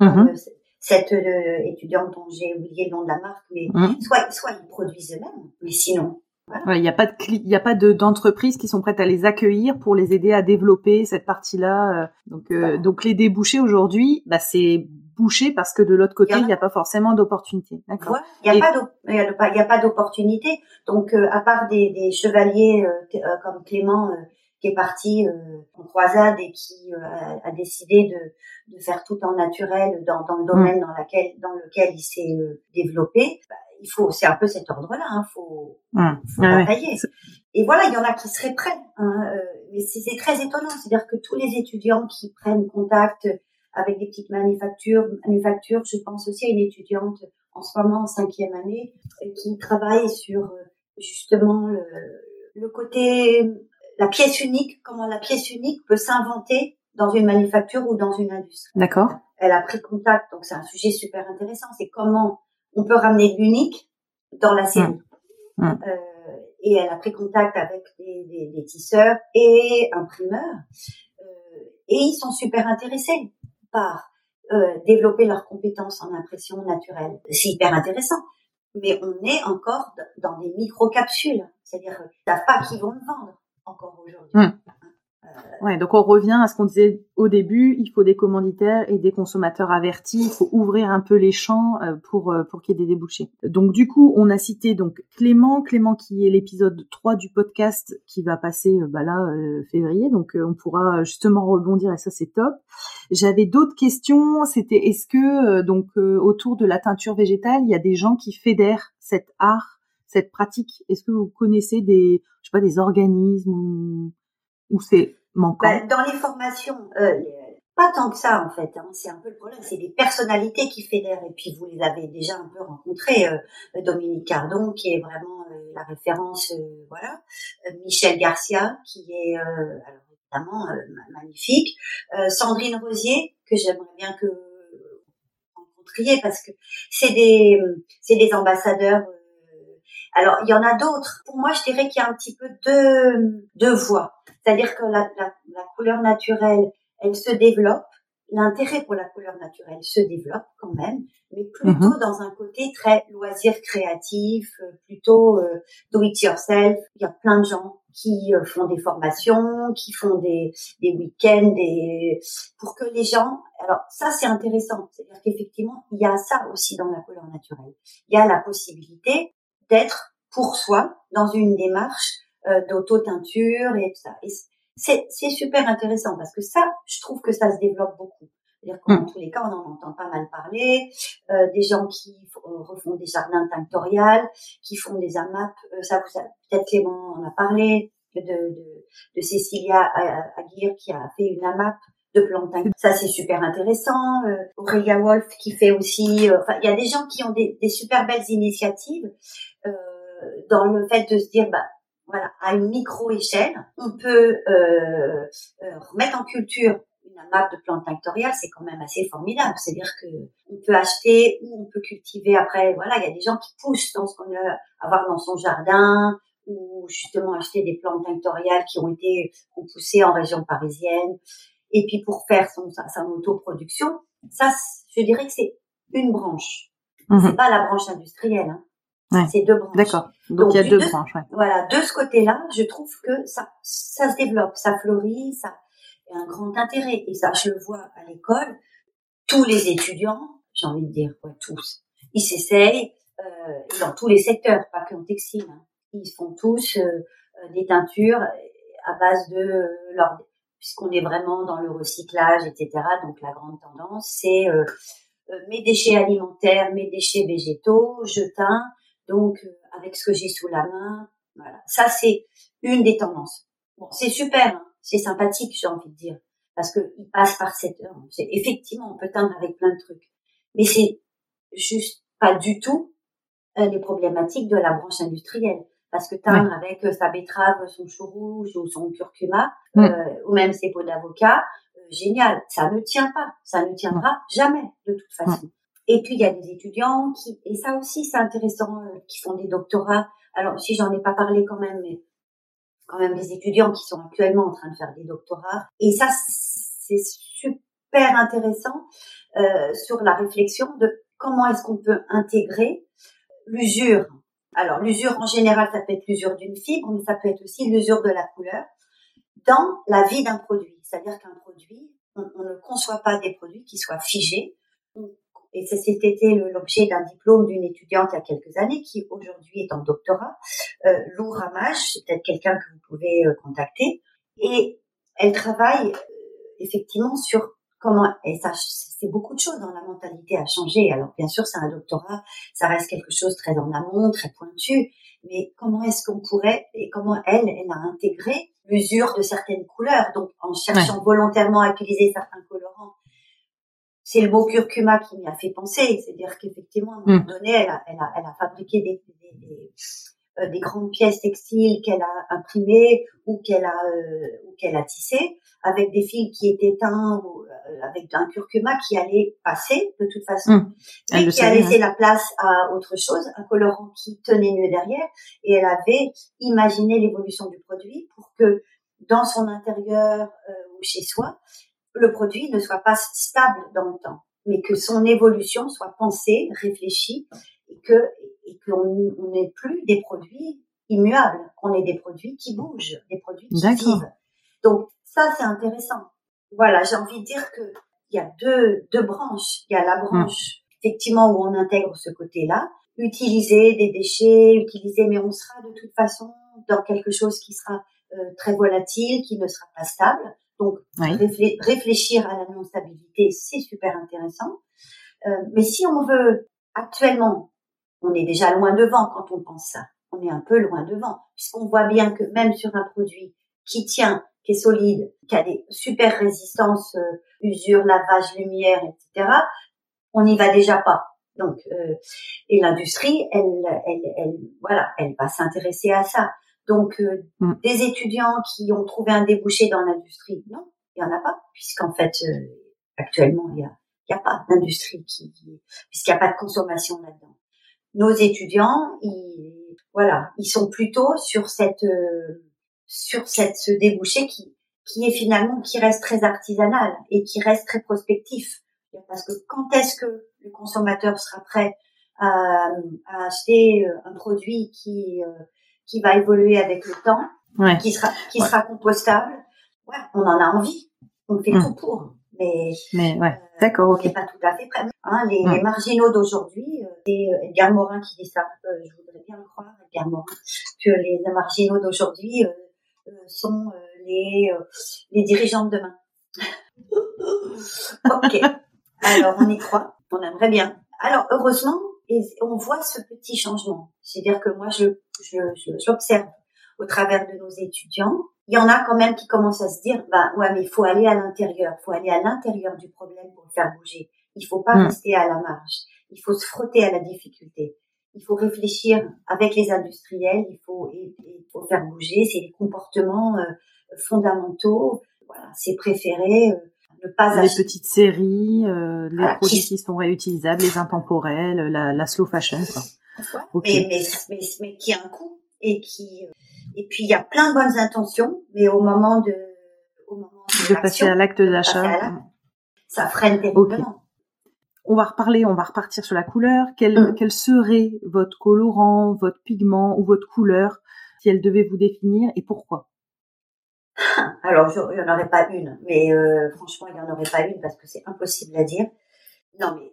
mm-hmm. cette étudiante dont j'ai oublié le nom de la marque, mais mm-hmm. soit, soit ils produisent eux-mêmes, mais sinon, il n'y a pas de il a pas de d'entreprises qui sont prêtes à les accueillir pour les aider à développer cette partie-là. Euh. Donc euh, donc les débouchés aujourd'hui, bah c'est bouché parce que de l'autre côté, il n'y a pas forcément d'opportunité. D'accord. Il n'y a, y a pas d'opportunité. Donc euh, à part des, des chevaliers comme Clément qui est parti en croisade et qui a, a, décidé de, de faire tout en naturel dans, dans le domaine mmh. dans, laquelle, dans lequel il s'est développé, bah, il faut, c'est un peu cet ordre-là, hein, faut, mmh. faut batailler. Et voilà, il y en a qui seraient prêts, hein, euh, mais c'est très étonnant, c'est-à-dire que tous les étudiants qui prennent contact avec des petites manufactures, manufactures, je pense aussi à une étudiante en ce moment en cinquième année euh, qui travaille sur euh, justement le, le côté, la pièce unique, comment la pièce unique peut s'inventer dans une manufacture ou dans une industrie. D'accord. Elle a pris contact, donc c'est un sujet super intéressant. C'est comment on peut ramener de l'unique dans la série. Mmh. Mmh. Euh, et elle a pris contact avec des, des, tisseurs et imprimeurs. Euh, et ils sont super intéressés par euh, développer leurs compétences en impression naturelle. C'est hyper intéressant. Mais on est encore dans des micro-capsules. C'est-à-dire qu'ils ne savent pas qui vont le vendre encore aujourd'hui. Mmh. Ouais, donc on revient à ce qu'on disait au début, il faut des commanditaires et des consommateurs avertis, il faut ouvrir un peu les champs euh, pour euh, pour qu'il y ait des débouchés. Donc du coup, on a cité donc Clément, Clément qui est l'épisode 3 du podcast qui va passer euh, bah là février, donc on pourra justement rebondir et ça c'est top. J'avais d'autres questions, c'était est-ce que donc autour de la teinture végétale, il y a des gens qui fédèrent cet art, cette pratique? Est-ce que vous connaissez des je sais pas des organismes ou ou c'est manquant bah, Dans les formations, euh, pas tant que ça en fait. Hein. C'est un peu le problème. C'est les personnalités qui fédèrent. Et puis vous les avez déjà un peu rencontrés. Euh, Dominique Cardon, qui est vraiment euh, la référence, euh, voilà. Michel Garcia, qui est alors, évidemment magnifique. Sandrine Rosier, que j'aimerais bien que vous rencontriez parce que c'est des c'est des ambassadeurs alors, il y en a d'autres. Pour moi, je dirais qu'il y a un petit peu deux, deux voies. C'est-à-dire que la, la, la, couleur naturelle, elle se développe. L'intérêt pour la couleur naturelle se développe quand même, mais plutôt mhm. dans un côté très loisir créatif, euh, plutôt euh, do it yourself. Il y a plein de gens qui euh, font des formations, qui font des, des week-ends, des... pour que les gens. Alors ça c'est intéressant, c'est-à-dire qu'effectivement il y a ça aussi dans la couleur naturelle. Il y a la possibilité d'être pour soi dans une démarche euh, d'auto-teinture et tout ça. Et c'est, c'est super intéressant parce que ça, je trouve que ça se développe beaucoup. C'est-à-dire qu'en hmm. tous les cas, on en entend pas mal parler. Euh, des gens qui euh, refont des jardins tinctoriales, qui font des AMAP. Euh, ça, peut-être Clément en a parlé de, de, de Cécilia Aguirre qui a fait une AMAP de plantes. Ça, c'est super intéressant. Euh, Aurélia Wolf qui fait aussi... Euh, enfin, il y a des gens qui ont des, des super belles initiatives dans le fait de se dire, bah, voilà, à une micro-échelle, on peut euh, euh, remettre en culture une map de plantes tinctoriales, c'est quand même assez formidable. C'est-à-dire que on peut acheter ou on peut cultiver après. Voilà, il y a des gens qui poussent dans ce qu'on a avoir dans son jardin ou justement acheter des plantes tinctoriales qui ont été poussées en région parisienne. Et puis pour faire son, sa, sa autoproduction, ça, je dirais que c'est une branche. Mhm. C'est pas la branche industrielle. Hein. Ouais. C'est deux branches. D'accord. Donc, Donc, il y a deux deux- branches. Ouais. Voilà, de ce côté-là, je trouve que ça, ça se développe, ça fleurit, ça a un grand intérêt. Et ça, je le vois à l'école. Tous les étudiants, j'ai envie de dire, ouais, tous, ils s'essayent euh, dans tous les secteurs, pas que en textile. hein. Ils font tous euh, euh, des teintures à base de euh, leur, puisqu'on est vraiment dans le recyclage, etc. Donc la grande tendance, c'est mes déchets alimentaires, mes déchets végétaux, je teins, donc euh, avec ce que j'ai sous la main, voilà. Ça, c'est une des tendances. Bon, c'est super, hein. c'est sympathique, j'ai envie de dire, parce que il passe par cette heure. C'est effectivement, on peut teindre avec plein de trucs, mais c'est juste pas du tout euh, les problématiques de la branche industrielle. Parce que teindre avec euh, sa betterave, son chou rouge ou son curcuma, Mm. euh, ou même ses peaux d'avocat, euh, génial. Ça ne tient pas, ça ne tiendra jamais de toute façon. Et puis il y a des étudiants qui, et ça aussi c'est intéressant, euh, qui font des doctorats. Alors si j'en ai pas parlé quand même, mais quand même des étudiants qui sont actuellement en train de faire des doctorats. Et ça c'est super intéressant euh, sur la réflexion de comment est-ce qu'on peut intégrer l'usure. Alors l'usure en général ça peut être l'usure d'une fibre, mais ça peut être aussi l'usure de la couleur dans la vie d'un produit. C'est-à-dire qu'un produit, on, on ne conçoit pas des produits qui soient figés. Et ça, c'était l'objet d'un diplôme d'une étudiante il y a quelques années qui aujourd'hui est en doctorat. Euh, Lou Ramage, c'est peut-être quelqu'un que vous pouvez euh, contacter. Et elle travaille euh, effectivement sur comment, et ça, c'est beaucoup de choses dans la mentalité à changer. Alors bien sûr, c'est un doctorat, ça reste quelque chose très en amont, très pointu. Mais comment est-ce qu'on pourrait, et comment elle, elle a intégré l'usure de certaines couleurs, donc en cherchant volontairement à utiliser certains colorants. C'est le mot curcuma qui m'y a fait penser, c'est-à-dire qu'effectivement, à un moment donné, elle a, elle a, elle a fabriqué des, des, des, euh, des grandes pièces textiles qu'elle a imprimées ou qu'elle a, euh, ou qu'elle a tissées avec des fils qui étaient teints ou, euh, avec un curcuma qui allait passer de toute façon, elle mais qui a laissé la place à autre chose, un colorant qui tenait mieux derrière, et elle avait imaginé l'évolution du produit pour que dans son intérieur ou chez soi, le produit ne soit pas stable dans le temps, mais que son évolution soit pensée, réfléchie, et que et qu'on on n'ait plus des produits immuables, qu'on ait des produits qui bougent, des produits qui vivent. Donc ça c'est intéressant. Voilà, j'ai envie de dire que il y a deux deux branches. Il y a la branche effectivement où on intègre ce côté-là, utiliser des déchets, utiliser, mais on sera de toute façon dans quelque chose qui sera euh, très volatile, qui ne sera pas stable. Donc Oui. réflé- réfléchir à la non-stabilité, c'est super intéressant. Euh, mais si on veut actuellement, on est déjà loin devant quand on pense ça. On est un peu loin devant, puisqu'on voit bien que même sur un produit qui tient, qui est solide, qui a des super résistances, euh, usure, lavage, lumière, etc., on n'y va déjà pas. Donc, euh, et l'industrie, elle, elle, elle, voilà, elle va s'intéresser à ça. Donc, euh, Mm. des étudiants qui ont trouvé un débouché dans l'industrie, non, il y en a pas, puisqu'en fait, euh, actuellement, il y a, y a pas d'industrie qui, qui- puisqu'il n'y a pas de consommation là-dedans. Nos étudiants, ils, voilà, ils sont plutôt sur cette, euh, sur cette ce débouché qui, qui est finalement qui reste très artisanal et qui reste très prospectif. Parce que quand est-ce que le consommateur sera prêt à, à acheter euh, un produit qui euh, qui va évoluer avec le temps, Ouais. qui sera qui Ouais. sera compostable Ouais, on en a envie, on fait Mm. tout pour, mais Mais ouais. euh, D'accord, on ok. n'est pas tout à fait prêt. Hein, les, Mm. les marginaux d'aujourd'hui, euh, c'est euh, Edgar Morin qui dit ça. euh, je voudrais bien le croire, Edgar Morin, que les marginaux d'aujourd'hui euh, euh, sont euh, les euh, les dirigeants de demain. ok. Alors on y croit, on aimerait bien. Alors heureusement, et on voit ce petit changement. C'est-à-dire que moi, je je- je- j'observe au travers de nos étudiants. Il y en a quand même qui commencent à se dire, bah ouais, mais il faut aller à l'intérieur, il faut aller à l'intérieur du problème pour le faire bouger. Il faut pas Mm. rester à la marge. Il faut se frotter à la difficulté. Il faut réfléchir avec les industriels. Il faut, et- faut faire bouger. C'est des comportements euh, fondamentaux. Voilà, c'est préféré. euh, ne pas les petites séries, euh, les produits qui... sont réutilisables, les intemporels, la, la slow fashion. Quoi. Mais, mais, mais, mais, qui a un coût et qui euh, et puis il y a plein de bonnes intentions, mais au moment de au moment de, de passer à l'acte d'achat, ça freine terriblement. On va reparler, on va repartir sur la couleur. Quel, mm. quel serait votre colorant, votre pigment ou votre couleur si elle devait vous définir et pourquoi? Alors, il n'y en aurait pas une, mais euh, franchement, il n'y en aurait pas une parce que c'est impossible à dire. Non, mais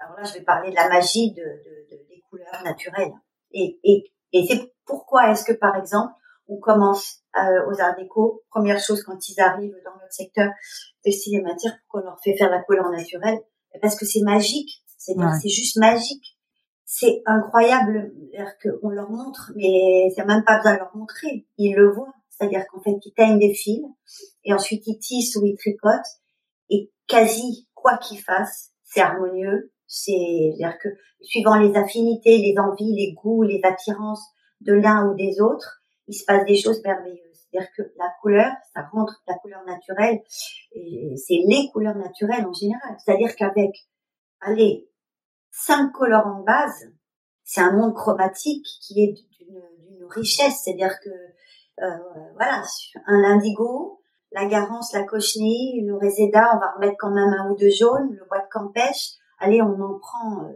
alors là, je vais parler de la magie de, de, de des couleurs naturelles. Et, et, et c'est pourquoi est-ce que, par exemple, on commence euh, aux arts déco, première chose quand ils arrivent dans notre secteur textile et matière, pourquoi on leur fait faire la couleur naturelle Parce que c'est magique, c'est ouais. c'est juste magique. C'est incroyable qu'on leur montre, mais c'est même pas besoin de leur montrer, ils le voient c'est-à-dire qu'en fait, ils teignent des fils et ensuite ils tissent ou ils tricotent et quasi quoi qu'ils fassent, c'est harmonieux. C'est-à-dire que suivant les affinités, les envies, les goûts, les attirances de l'un ou des autres, il se passe des choses merveilleuses. C'est-à-dire que la couleur, ça rentre la couleur naturelle, c'est les couleurs naturelles en général. C'est-à-dire qu'avec, allez, cinq colorants de base, c'est un monde chromatique qui est d'une richesse. C'est-à-dire que voilà, un l'indigo, la garance, la cochenille, le réséda, on va remettre quand même un ou deux jaunes, le bois de campèche, allez, on en prend. Euh.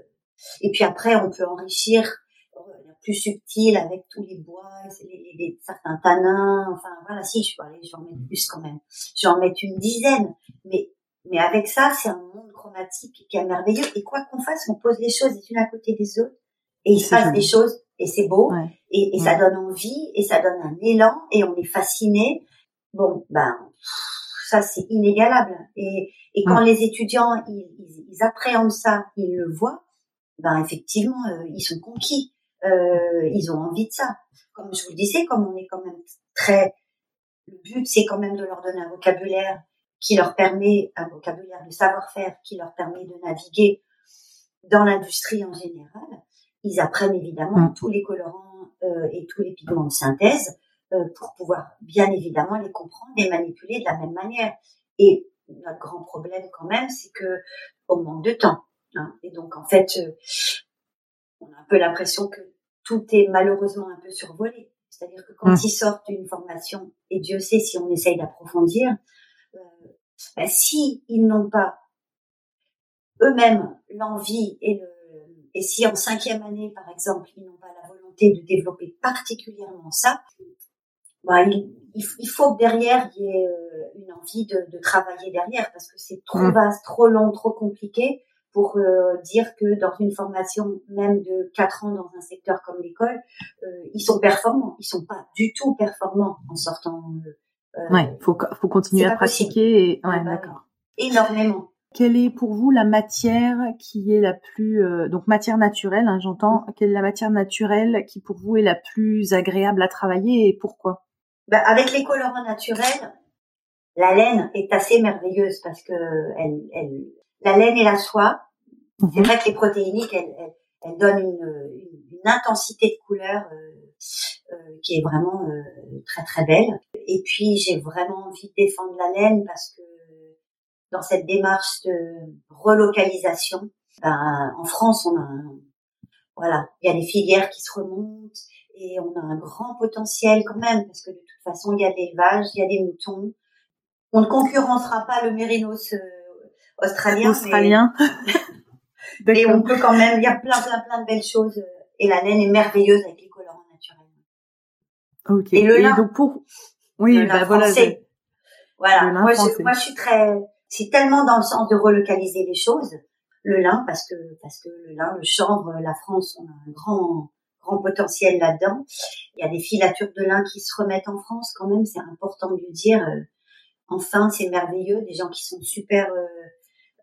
Et puis après, on peut enrichir euh, plus subtil avec tous les bois, les, les, certains tanins, enfin voilà, si, je peux aller, j'en mets plus quand même. J'en mets une dizaine, mais mais avec ça, c'est un monde chromatique qui est merveilleux. Et quoi qu'on fasse, on pose les choses les unes à côté des autres, et il se passe des choses et c'est beau et, et ça donne envie et ça donne un élan et on est fasciné. Bon, ben ça c'est inégalable. Et, et quand les étudiants ils, ils, appréhendent ça, ils le voient, ben effectivement euh, ils sont conquis, euh, ils ont envie de ça. Comme je vous le disais, comme on est quand même très, le but c'est quand même de leur donner un vocabulaire qui leur permet un vocabulaire de savoir-faire qui leur permet de naviguer dans l'industrie en général ils apprennent évidemment mm. tous les colorants euh, et tous les pigments de synthèse euh, pour pouvoir bien évidemment les comprendre et manipuler de la même manière. Et notre grand problème quand même, c'est que on manque de temps. Hein. Et donc en fait, euh, on a un peu l'impression que tout est malheureusement un peu survolé. C'est-à-dire que quand mm. ils sortent d'une formation, et Dieu sait si on essaye d'approfondir, euh, ben, si ils n'ont pas eux-mêmes l'envie et le, et si en cinquième année, par exemple, ils n'ont pas la volonté de développer particulièrement ça, bah, il, il, faut que derrière, il y ait euh, une envie de, de travailler derrière, parce que c'est trop mmh. vaste, trop long, trop compliqué pour euh, dire que dans une formation même de quatre ans dans un secteur comme l'école, euh, ils sont performants. Ils sont pas du tout performants en sortant. Euh, ouais, faut faut continuer à pratiquer. Et... Ouais, bah, d'accord. Énormément quelle est pour vous la matière qui est la plus euh, donc matière naturelle hein, j'entends quelle est la matière naturelle qui pour vous est la plus agréable à travailler et pourquoi? Ben, avec les colorants naturels la laine est assez merveilleuse parce que elle, elle la laine et la soie c'est mhm. vrai que les protéiniques elles, elles, elles donnent une, une, intensité de couleur euh, euh, qui est vraiment euh, très très belle. Et puis j'ai vraiment envie de défendre la laine parce que dans cette démarche de relocalisation. Ben, en France, on a voilà, il y a des filières qui se remontent et on a un grand potentiel quand même parce que de toute façon, il y a de l'élevage, il y a des moutons. On ne concurrencera pas le mérinos euh, australien. Australien. Mais, on peut quand même, il y a plein, plein, plein de belles choses et la laine est merveilleuse avec les colorants naturels. Ok. Et le lin. donc pour, oui, bah voilà. Voilà. Moi, je, moi, je suis très, c'est tellement dans le sens de relocaliser les choses. Le lin, parce que parce que le lin, le chanvre, la France, on a un grand grand potentiel là-dedans. Il y a des filatures de lin qui se remettent en France quand même, c'est important de le dire. Euh, enfin, c'est merveilleux, des gens qui sont super euh,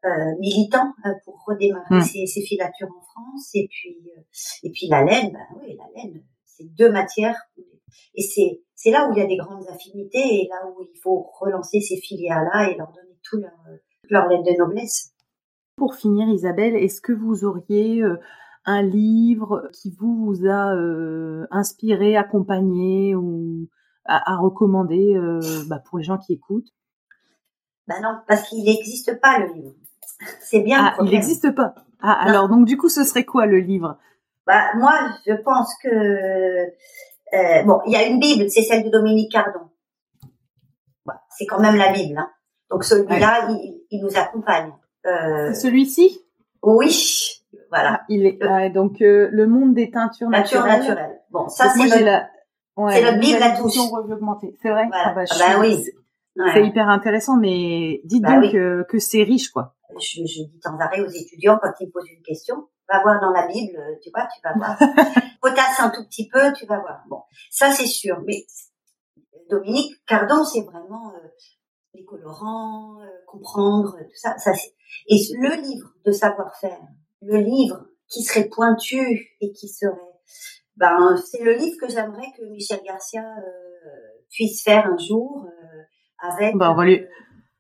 euh, militants euh, pour redémarrer mmh. ces, ces, filatures en France. Et puis euh, et puis la laine, ben oui, la laine, c'est deux matières. Et c'est c'est là où il y a des grandes affinités et là où il faut relancer ces filières-là et leur donner leur, leur lettre de noblesse. Pour finir, Isabelle, est-ce que vous auriez euh, un livre qui vous, vous a euh, inspiré, accompagné ou à, à recommander euh, bah, pour les gens qui écoutent? Ben non, parce qu'il n'existe pas le livre. C'est bien. Ah, il n'existe pas. Ah, alors donc du coup, ce serait quoi le livre? Bah moi, je pense que euh, bon, il y a une Bible, c'est celle de Dominique Cardon. c'est quand même la Bible. Hein. Donc celui-là, il, nous accompagne. Euh, celui-ci? Oui, voilà. Ah, il est donc euh, le monde des teintures naturelles. Bon, ça c'est notre, la... ouais, notre Bible à tous. C'est vrai? Ah bah, ah bah oui. C'est hyper intéressant, mais dites bah donc que, c'est riche, quoi. Je, je dis temps arrêt aux étudiants quand ils me posent une question, va voir dans la Bible, tu vois, tu vas voir. Potasse un tout petit peu, tu vas voir. Bon, ça c'est sûr. Mais Dominique Cardon, c'est vraiment euh, colorants, euh, comprendre, tout ça. ça et le livre de savoir-faire, le livre qui serait pointu et qui serait, ben, c'est le livre que j'aimerais que Michel Garcia euh, puisse faire un jour avec. Ben, on va lui...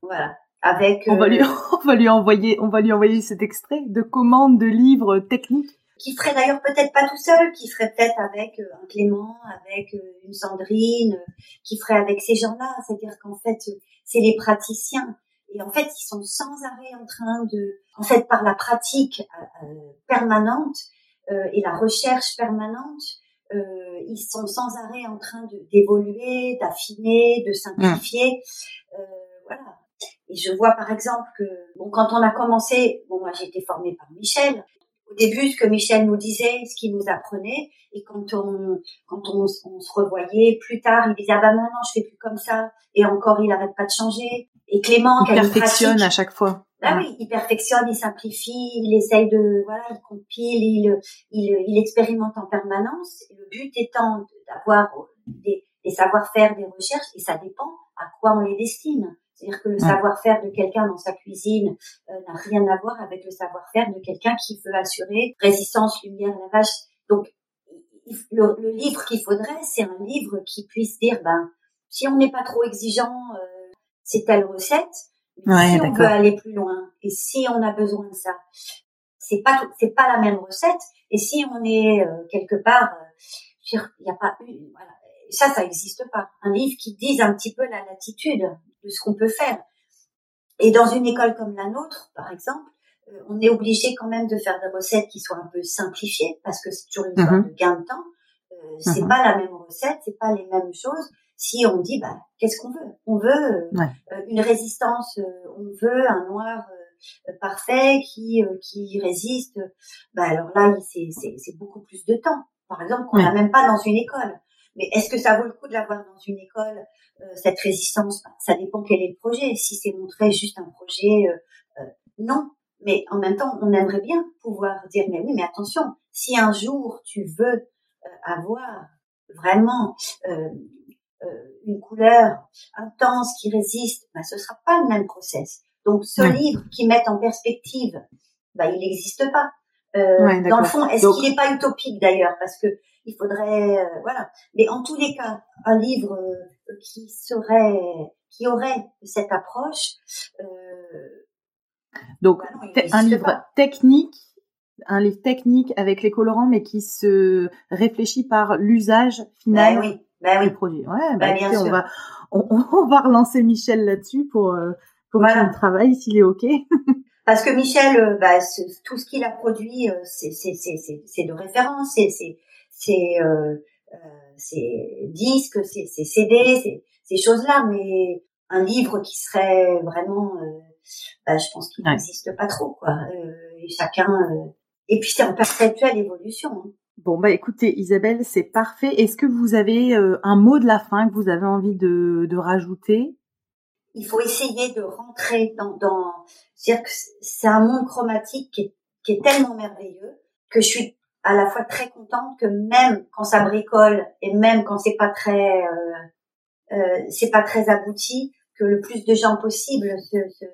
voilà. Avec. On va lui, on va lui envoyer, on va lui envoyer cet extrait de commande de livres techniques qui ferait d'ailleurs peut-être pas tout seul, qui ferait peut-être avec euh, un Clément, avec euh, une Sandrine, euh, qui ferait avec ces gens-là. C'est-à-dire qu'en fait, c'est les praticiens. Et en fait, ils sont sans arrêt en train de, en fait, par la pratique permanente et la recherche permanente, ils sont sans arrêt en train d'évoluer, d'affiner, de simplifier. voilà. Et je vois par exemple que bon, quand on a commencé, bon moi j'ai été formée par Michel, au début ce que Michel nous disait, ce qu'il nous apprenait, et quand on quand on, on, se revoyait plus tard, il disait ah bah non non je fais plus comme ça, et encore il arrête pas de changer. Et Clément, il perfectionne à chaque fois. Ah oui, il perfectionne, il simplifie, il essaye de voilà, il compile, il il, il expérimente en permanence. le but étant d'avoir des, des savoir-faire, des recherches, et ça dépend à quoi on les destine. C'est-à-dire que le savoir-faire de quelqu'un dans sa cuisine euh, n'a rien à voir avec le savoir-faire de quelqu'un qui veut assurer résistance, lumière, lavage. Donc, le, le livre qu'il faudrait, c'est un livre qui puisse dire, ben, si on n'est pas trop exigeant, euh, c'est telle recette. si on veut aller plus loin et si on a besoin de ça, c'est pas c'est pas la même recette. Et si on est euh, quelque part, il n'y a pas une, voilà, ça, ça n'existe pas. Un livre qui dise un petit peu la latitude de ce qu'on peut faire. Et dans une école comme la nôtre, par exemple, euh, on est obligé quand même de faire des recettes qui soient un peu simplifiées parce que c'est toujours une sorte mhm. de gain de temps. Euh, c'est mhm. pas la même recette, c'est pas les mêmes choses. Si on dit, bah, qu'est-ce qu'on veut? On veut euh, une résistance, on veut un noir parfait qui qui résiste. Bah alors là, c'est beaucoup plus de temps. Par exemple, qu'on n'a même pas dans une école. Mais est-ce que ça vaut le coup de l'avoir dans une école euh, cette résistance? Ça dépend quel est le projet. Si c'est montrer juste un projet, euh, euh, non. Mais en même temps, on aimerait bien pouvoir dire mais oui, mais attention, si un jour tu veux avoir vraiment une couleur intense qui résiste, ben, ce sera pas le même process. Donc ce livre qui met en perspective, ben, il n'existe pas. Euh, dans le fond, est-ce qu'il n'est pas utopique d'ailleurs? Parce que il faudrait, euh, voilà. Mais en tous les cas, un livre euh, qui serait, qui aurait cette approche. Euh, Donc, un livre technique, un livre technique avec les colorants, mais qui se réfléchit par l'usage final ben oui, ben du produit. Ouais, ben, ben on va, on, on, va relancer Michel là-dessus pour pour voilà. qu'il travaille s'il est ok. Parce que Michel, bah, tout ce qu'il a produit, c'est c'est c'est de référence, c'est c'est euh, euh, disques, c'est CD, ces choses-là, mais un livre qui serait vraiment, euh, bah, je pense qu'il n'existe pas trop, quoi. Euh, et chacun, et puis c'est en perpétuelle évolution. Hein. Bon bah écoutez Isabelle, c'est parfait. Est-ce que vous avez un mot de la fin que vous avez envie de, de rajouter? Il faut essayer de rentrer dans, dans... c'est-à-dire que c'est un monde chromatique qui est, qui est tellement merveilleux que je suis à la fois très contente que même quand ça bricole et même quand c'est pas très euh, euh, c'est pas très abouti, que le plus de gens possible se, se,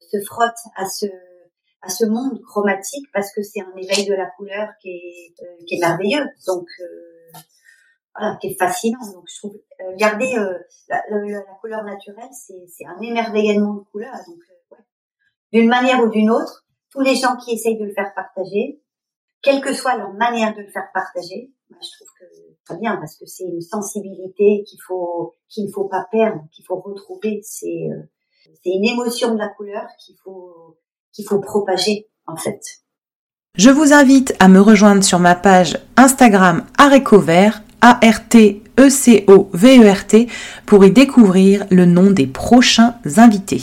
se frottent à ce à ce monde chromatique parce que c'est un éveil de la couleur qui est euh, qui est merveilleux. Donc euh, voilà qui est fascinant. Donc je trouve euh, garder la, la, la, couleur naturelle c'est c'est un émerveillement de couleur donc ouais. d'une manière ou d'une autre tous les gens qui essayent de le faire partager quelle que soit leur manière de le faire partager, moi, je trouve que très bien parce que c'est une sensibilité qu'il faut qu'il ne faut pas perdre, qu'il faut retrouver. C'est euh, C'est une émotion de la couleur qu'il faut qu'il faut propager en fait. Je vous invite à me rejoindre sur ma page Instagram Arécovert, A-R-T-E-C-O-V-E-R-T, pour y découvrir le nom des prochains invités.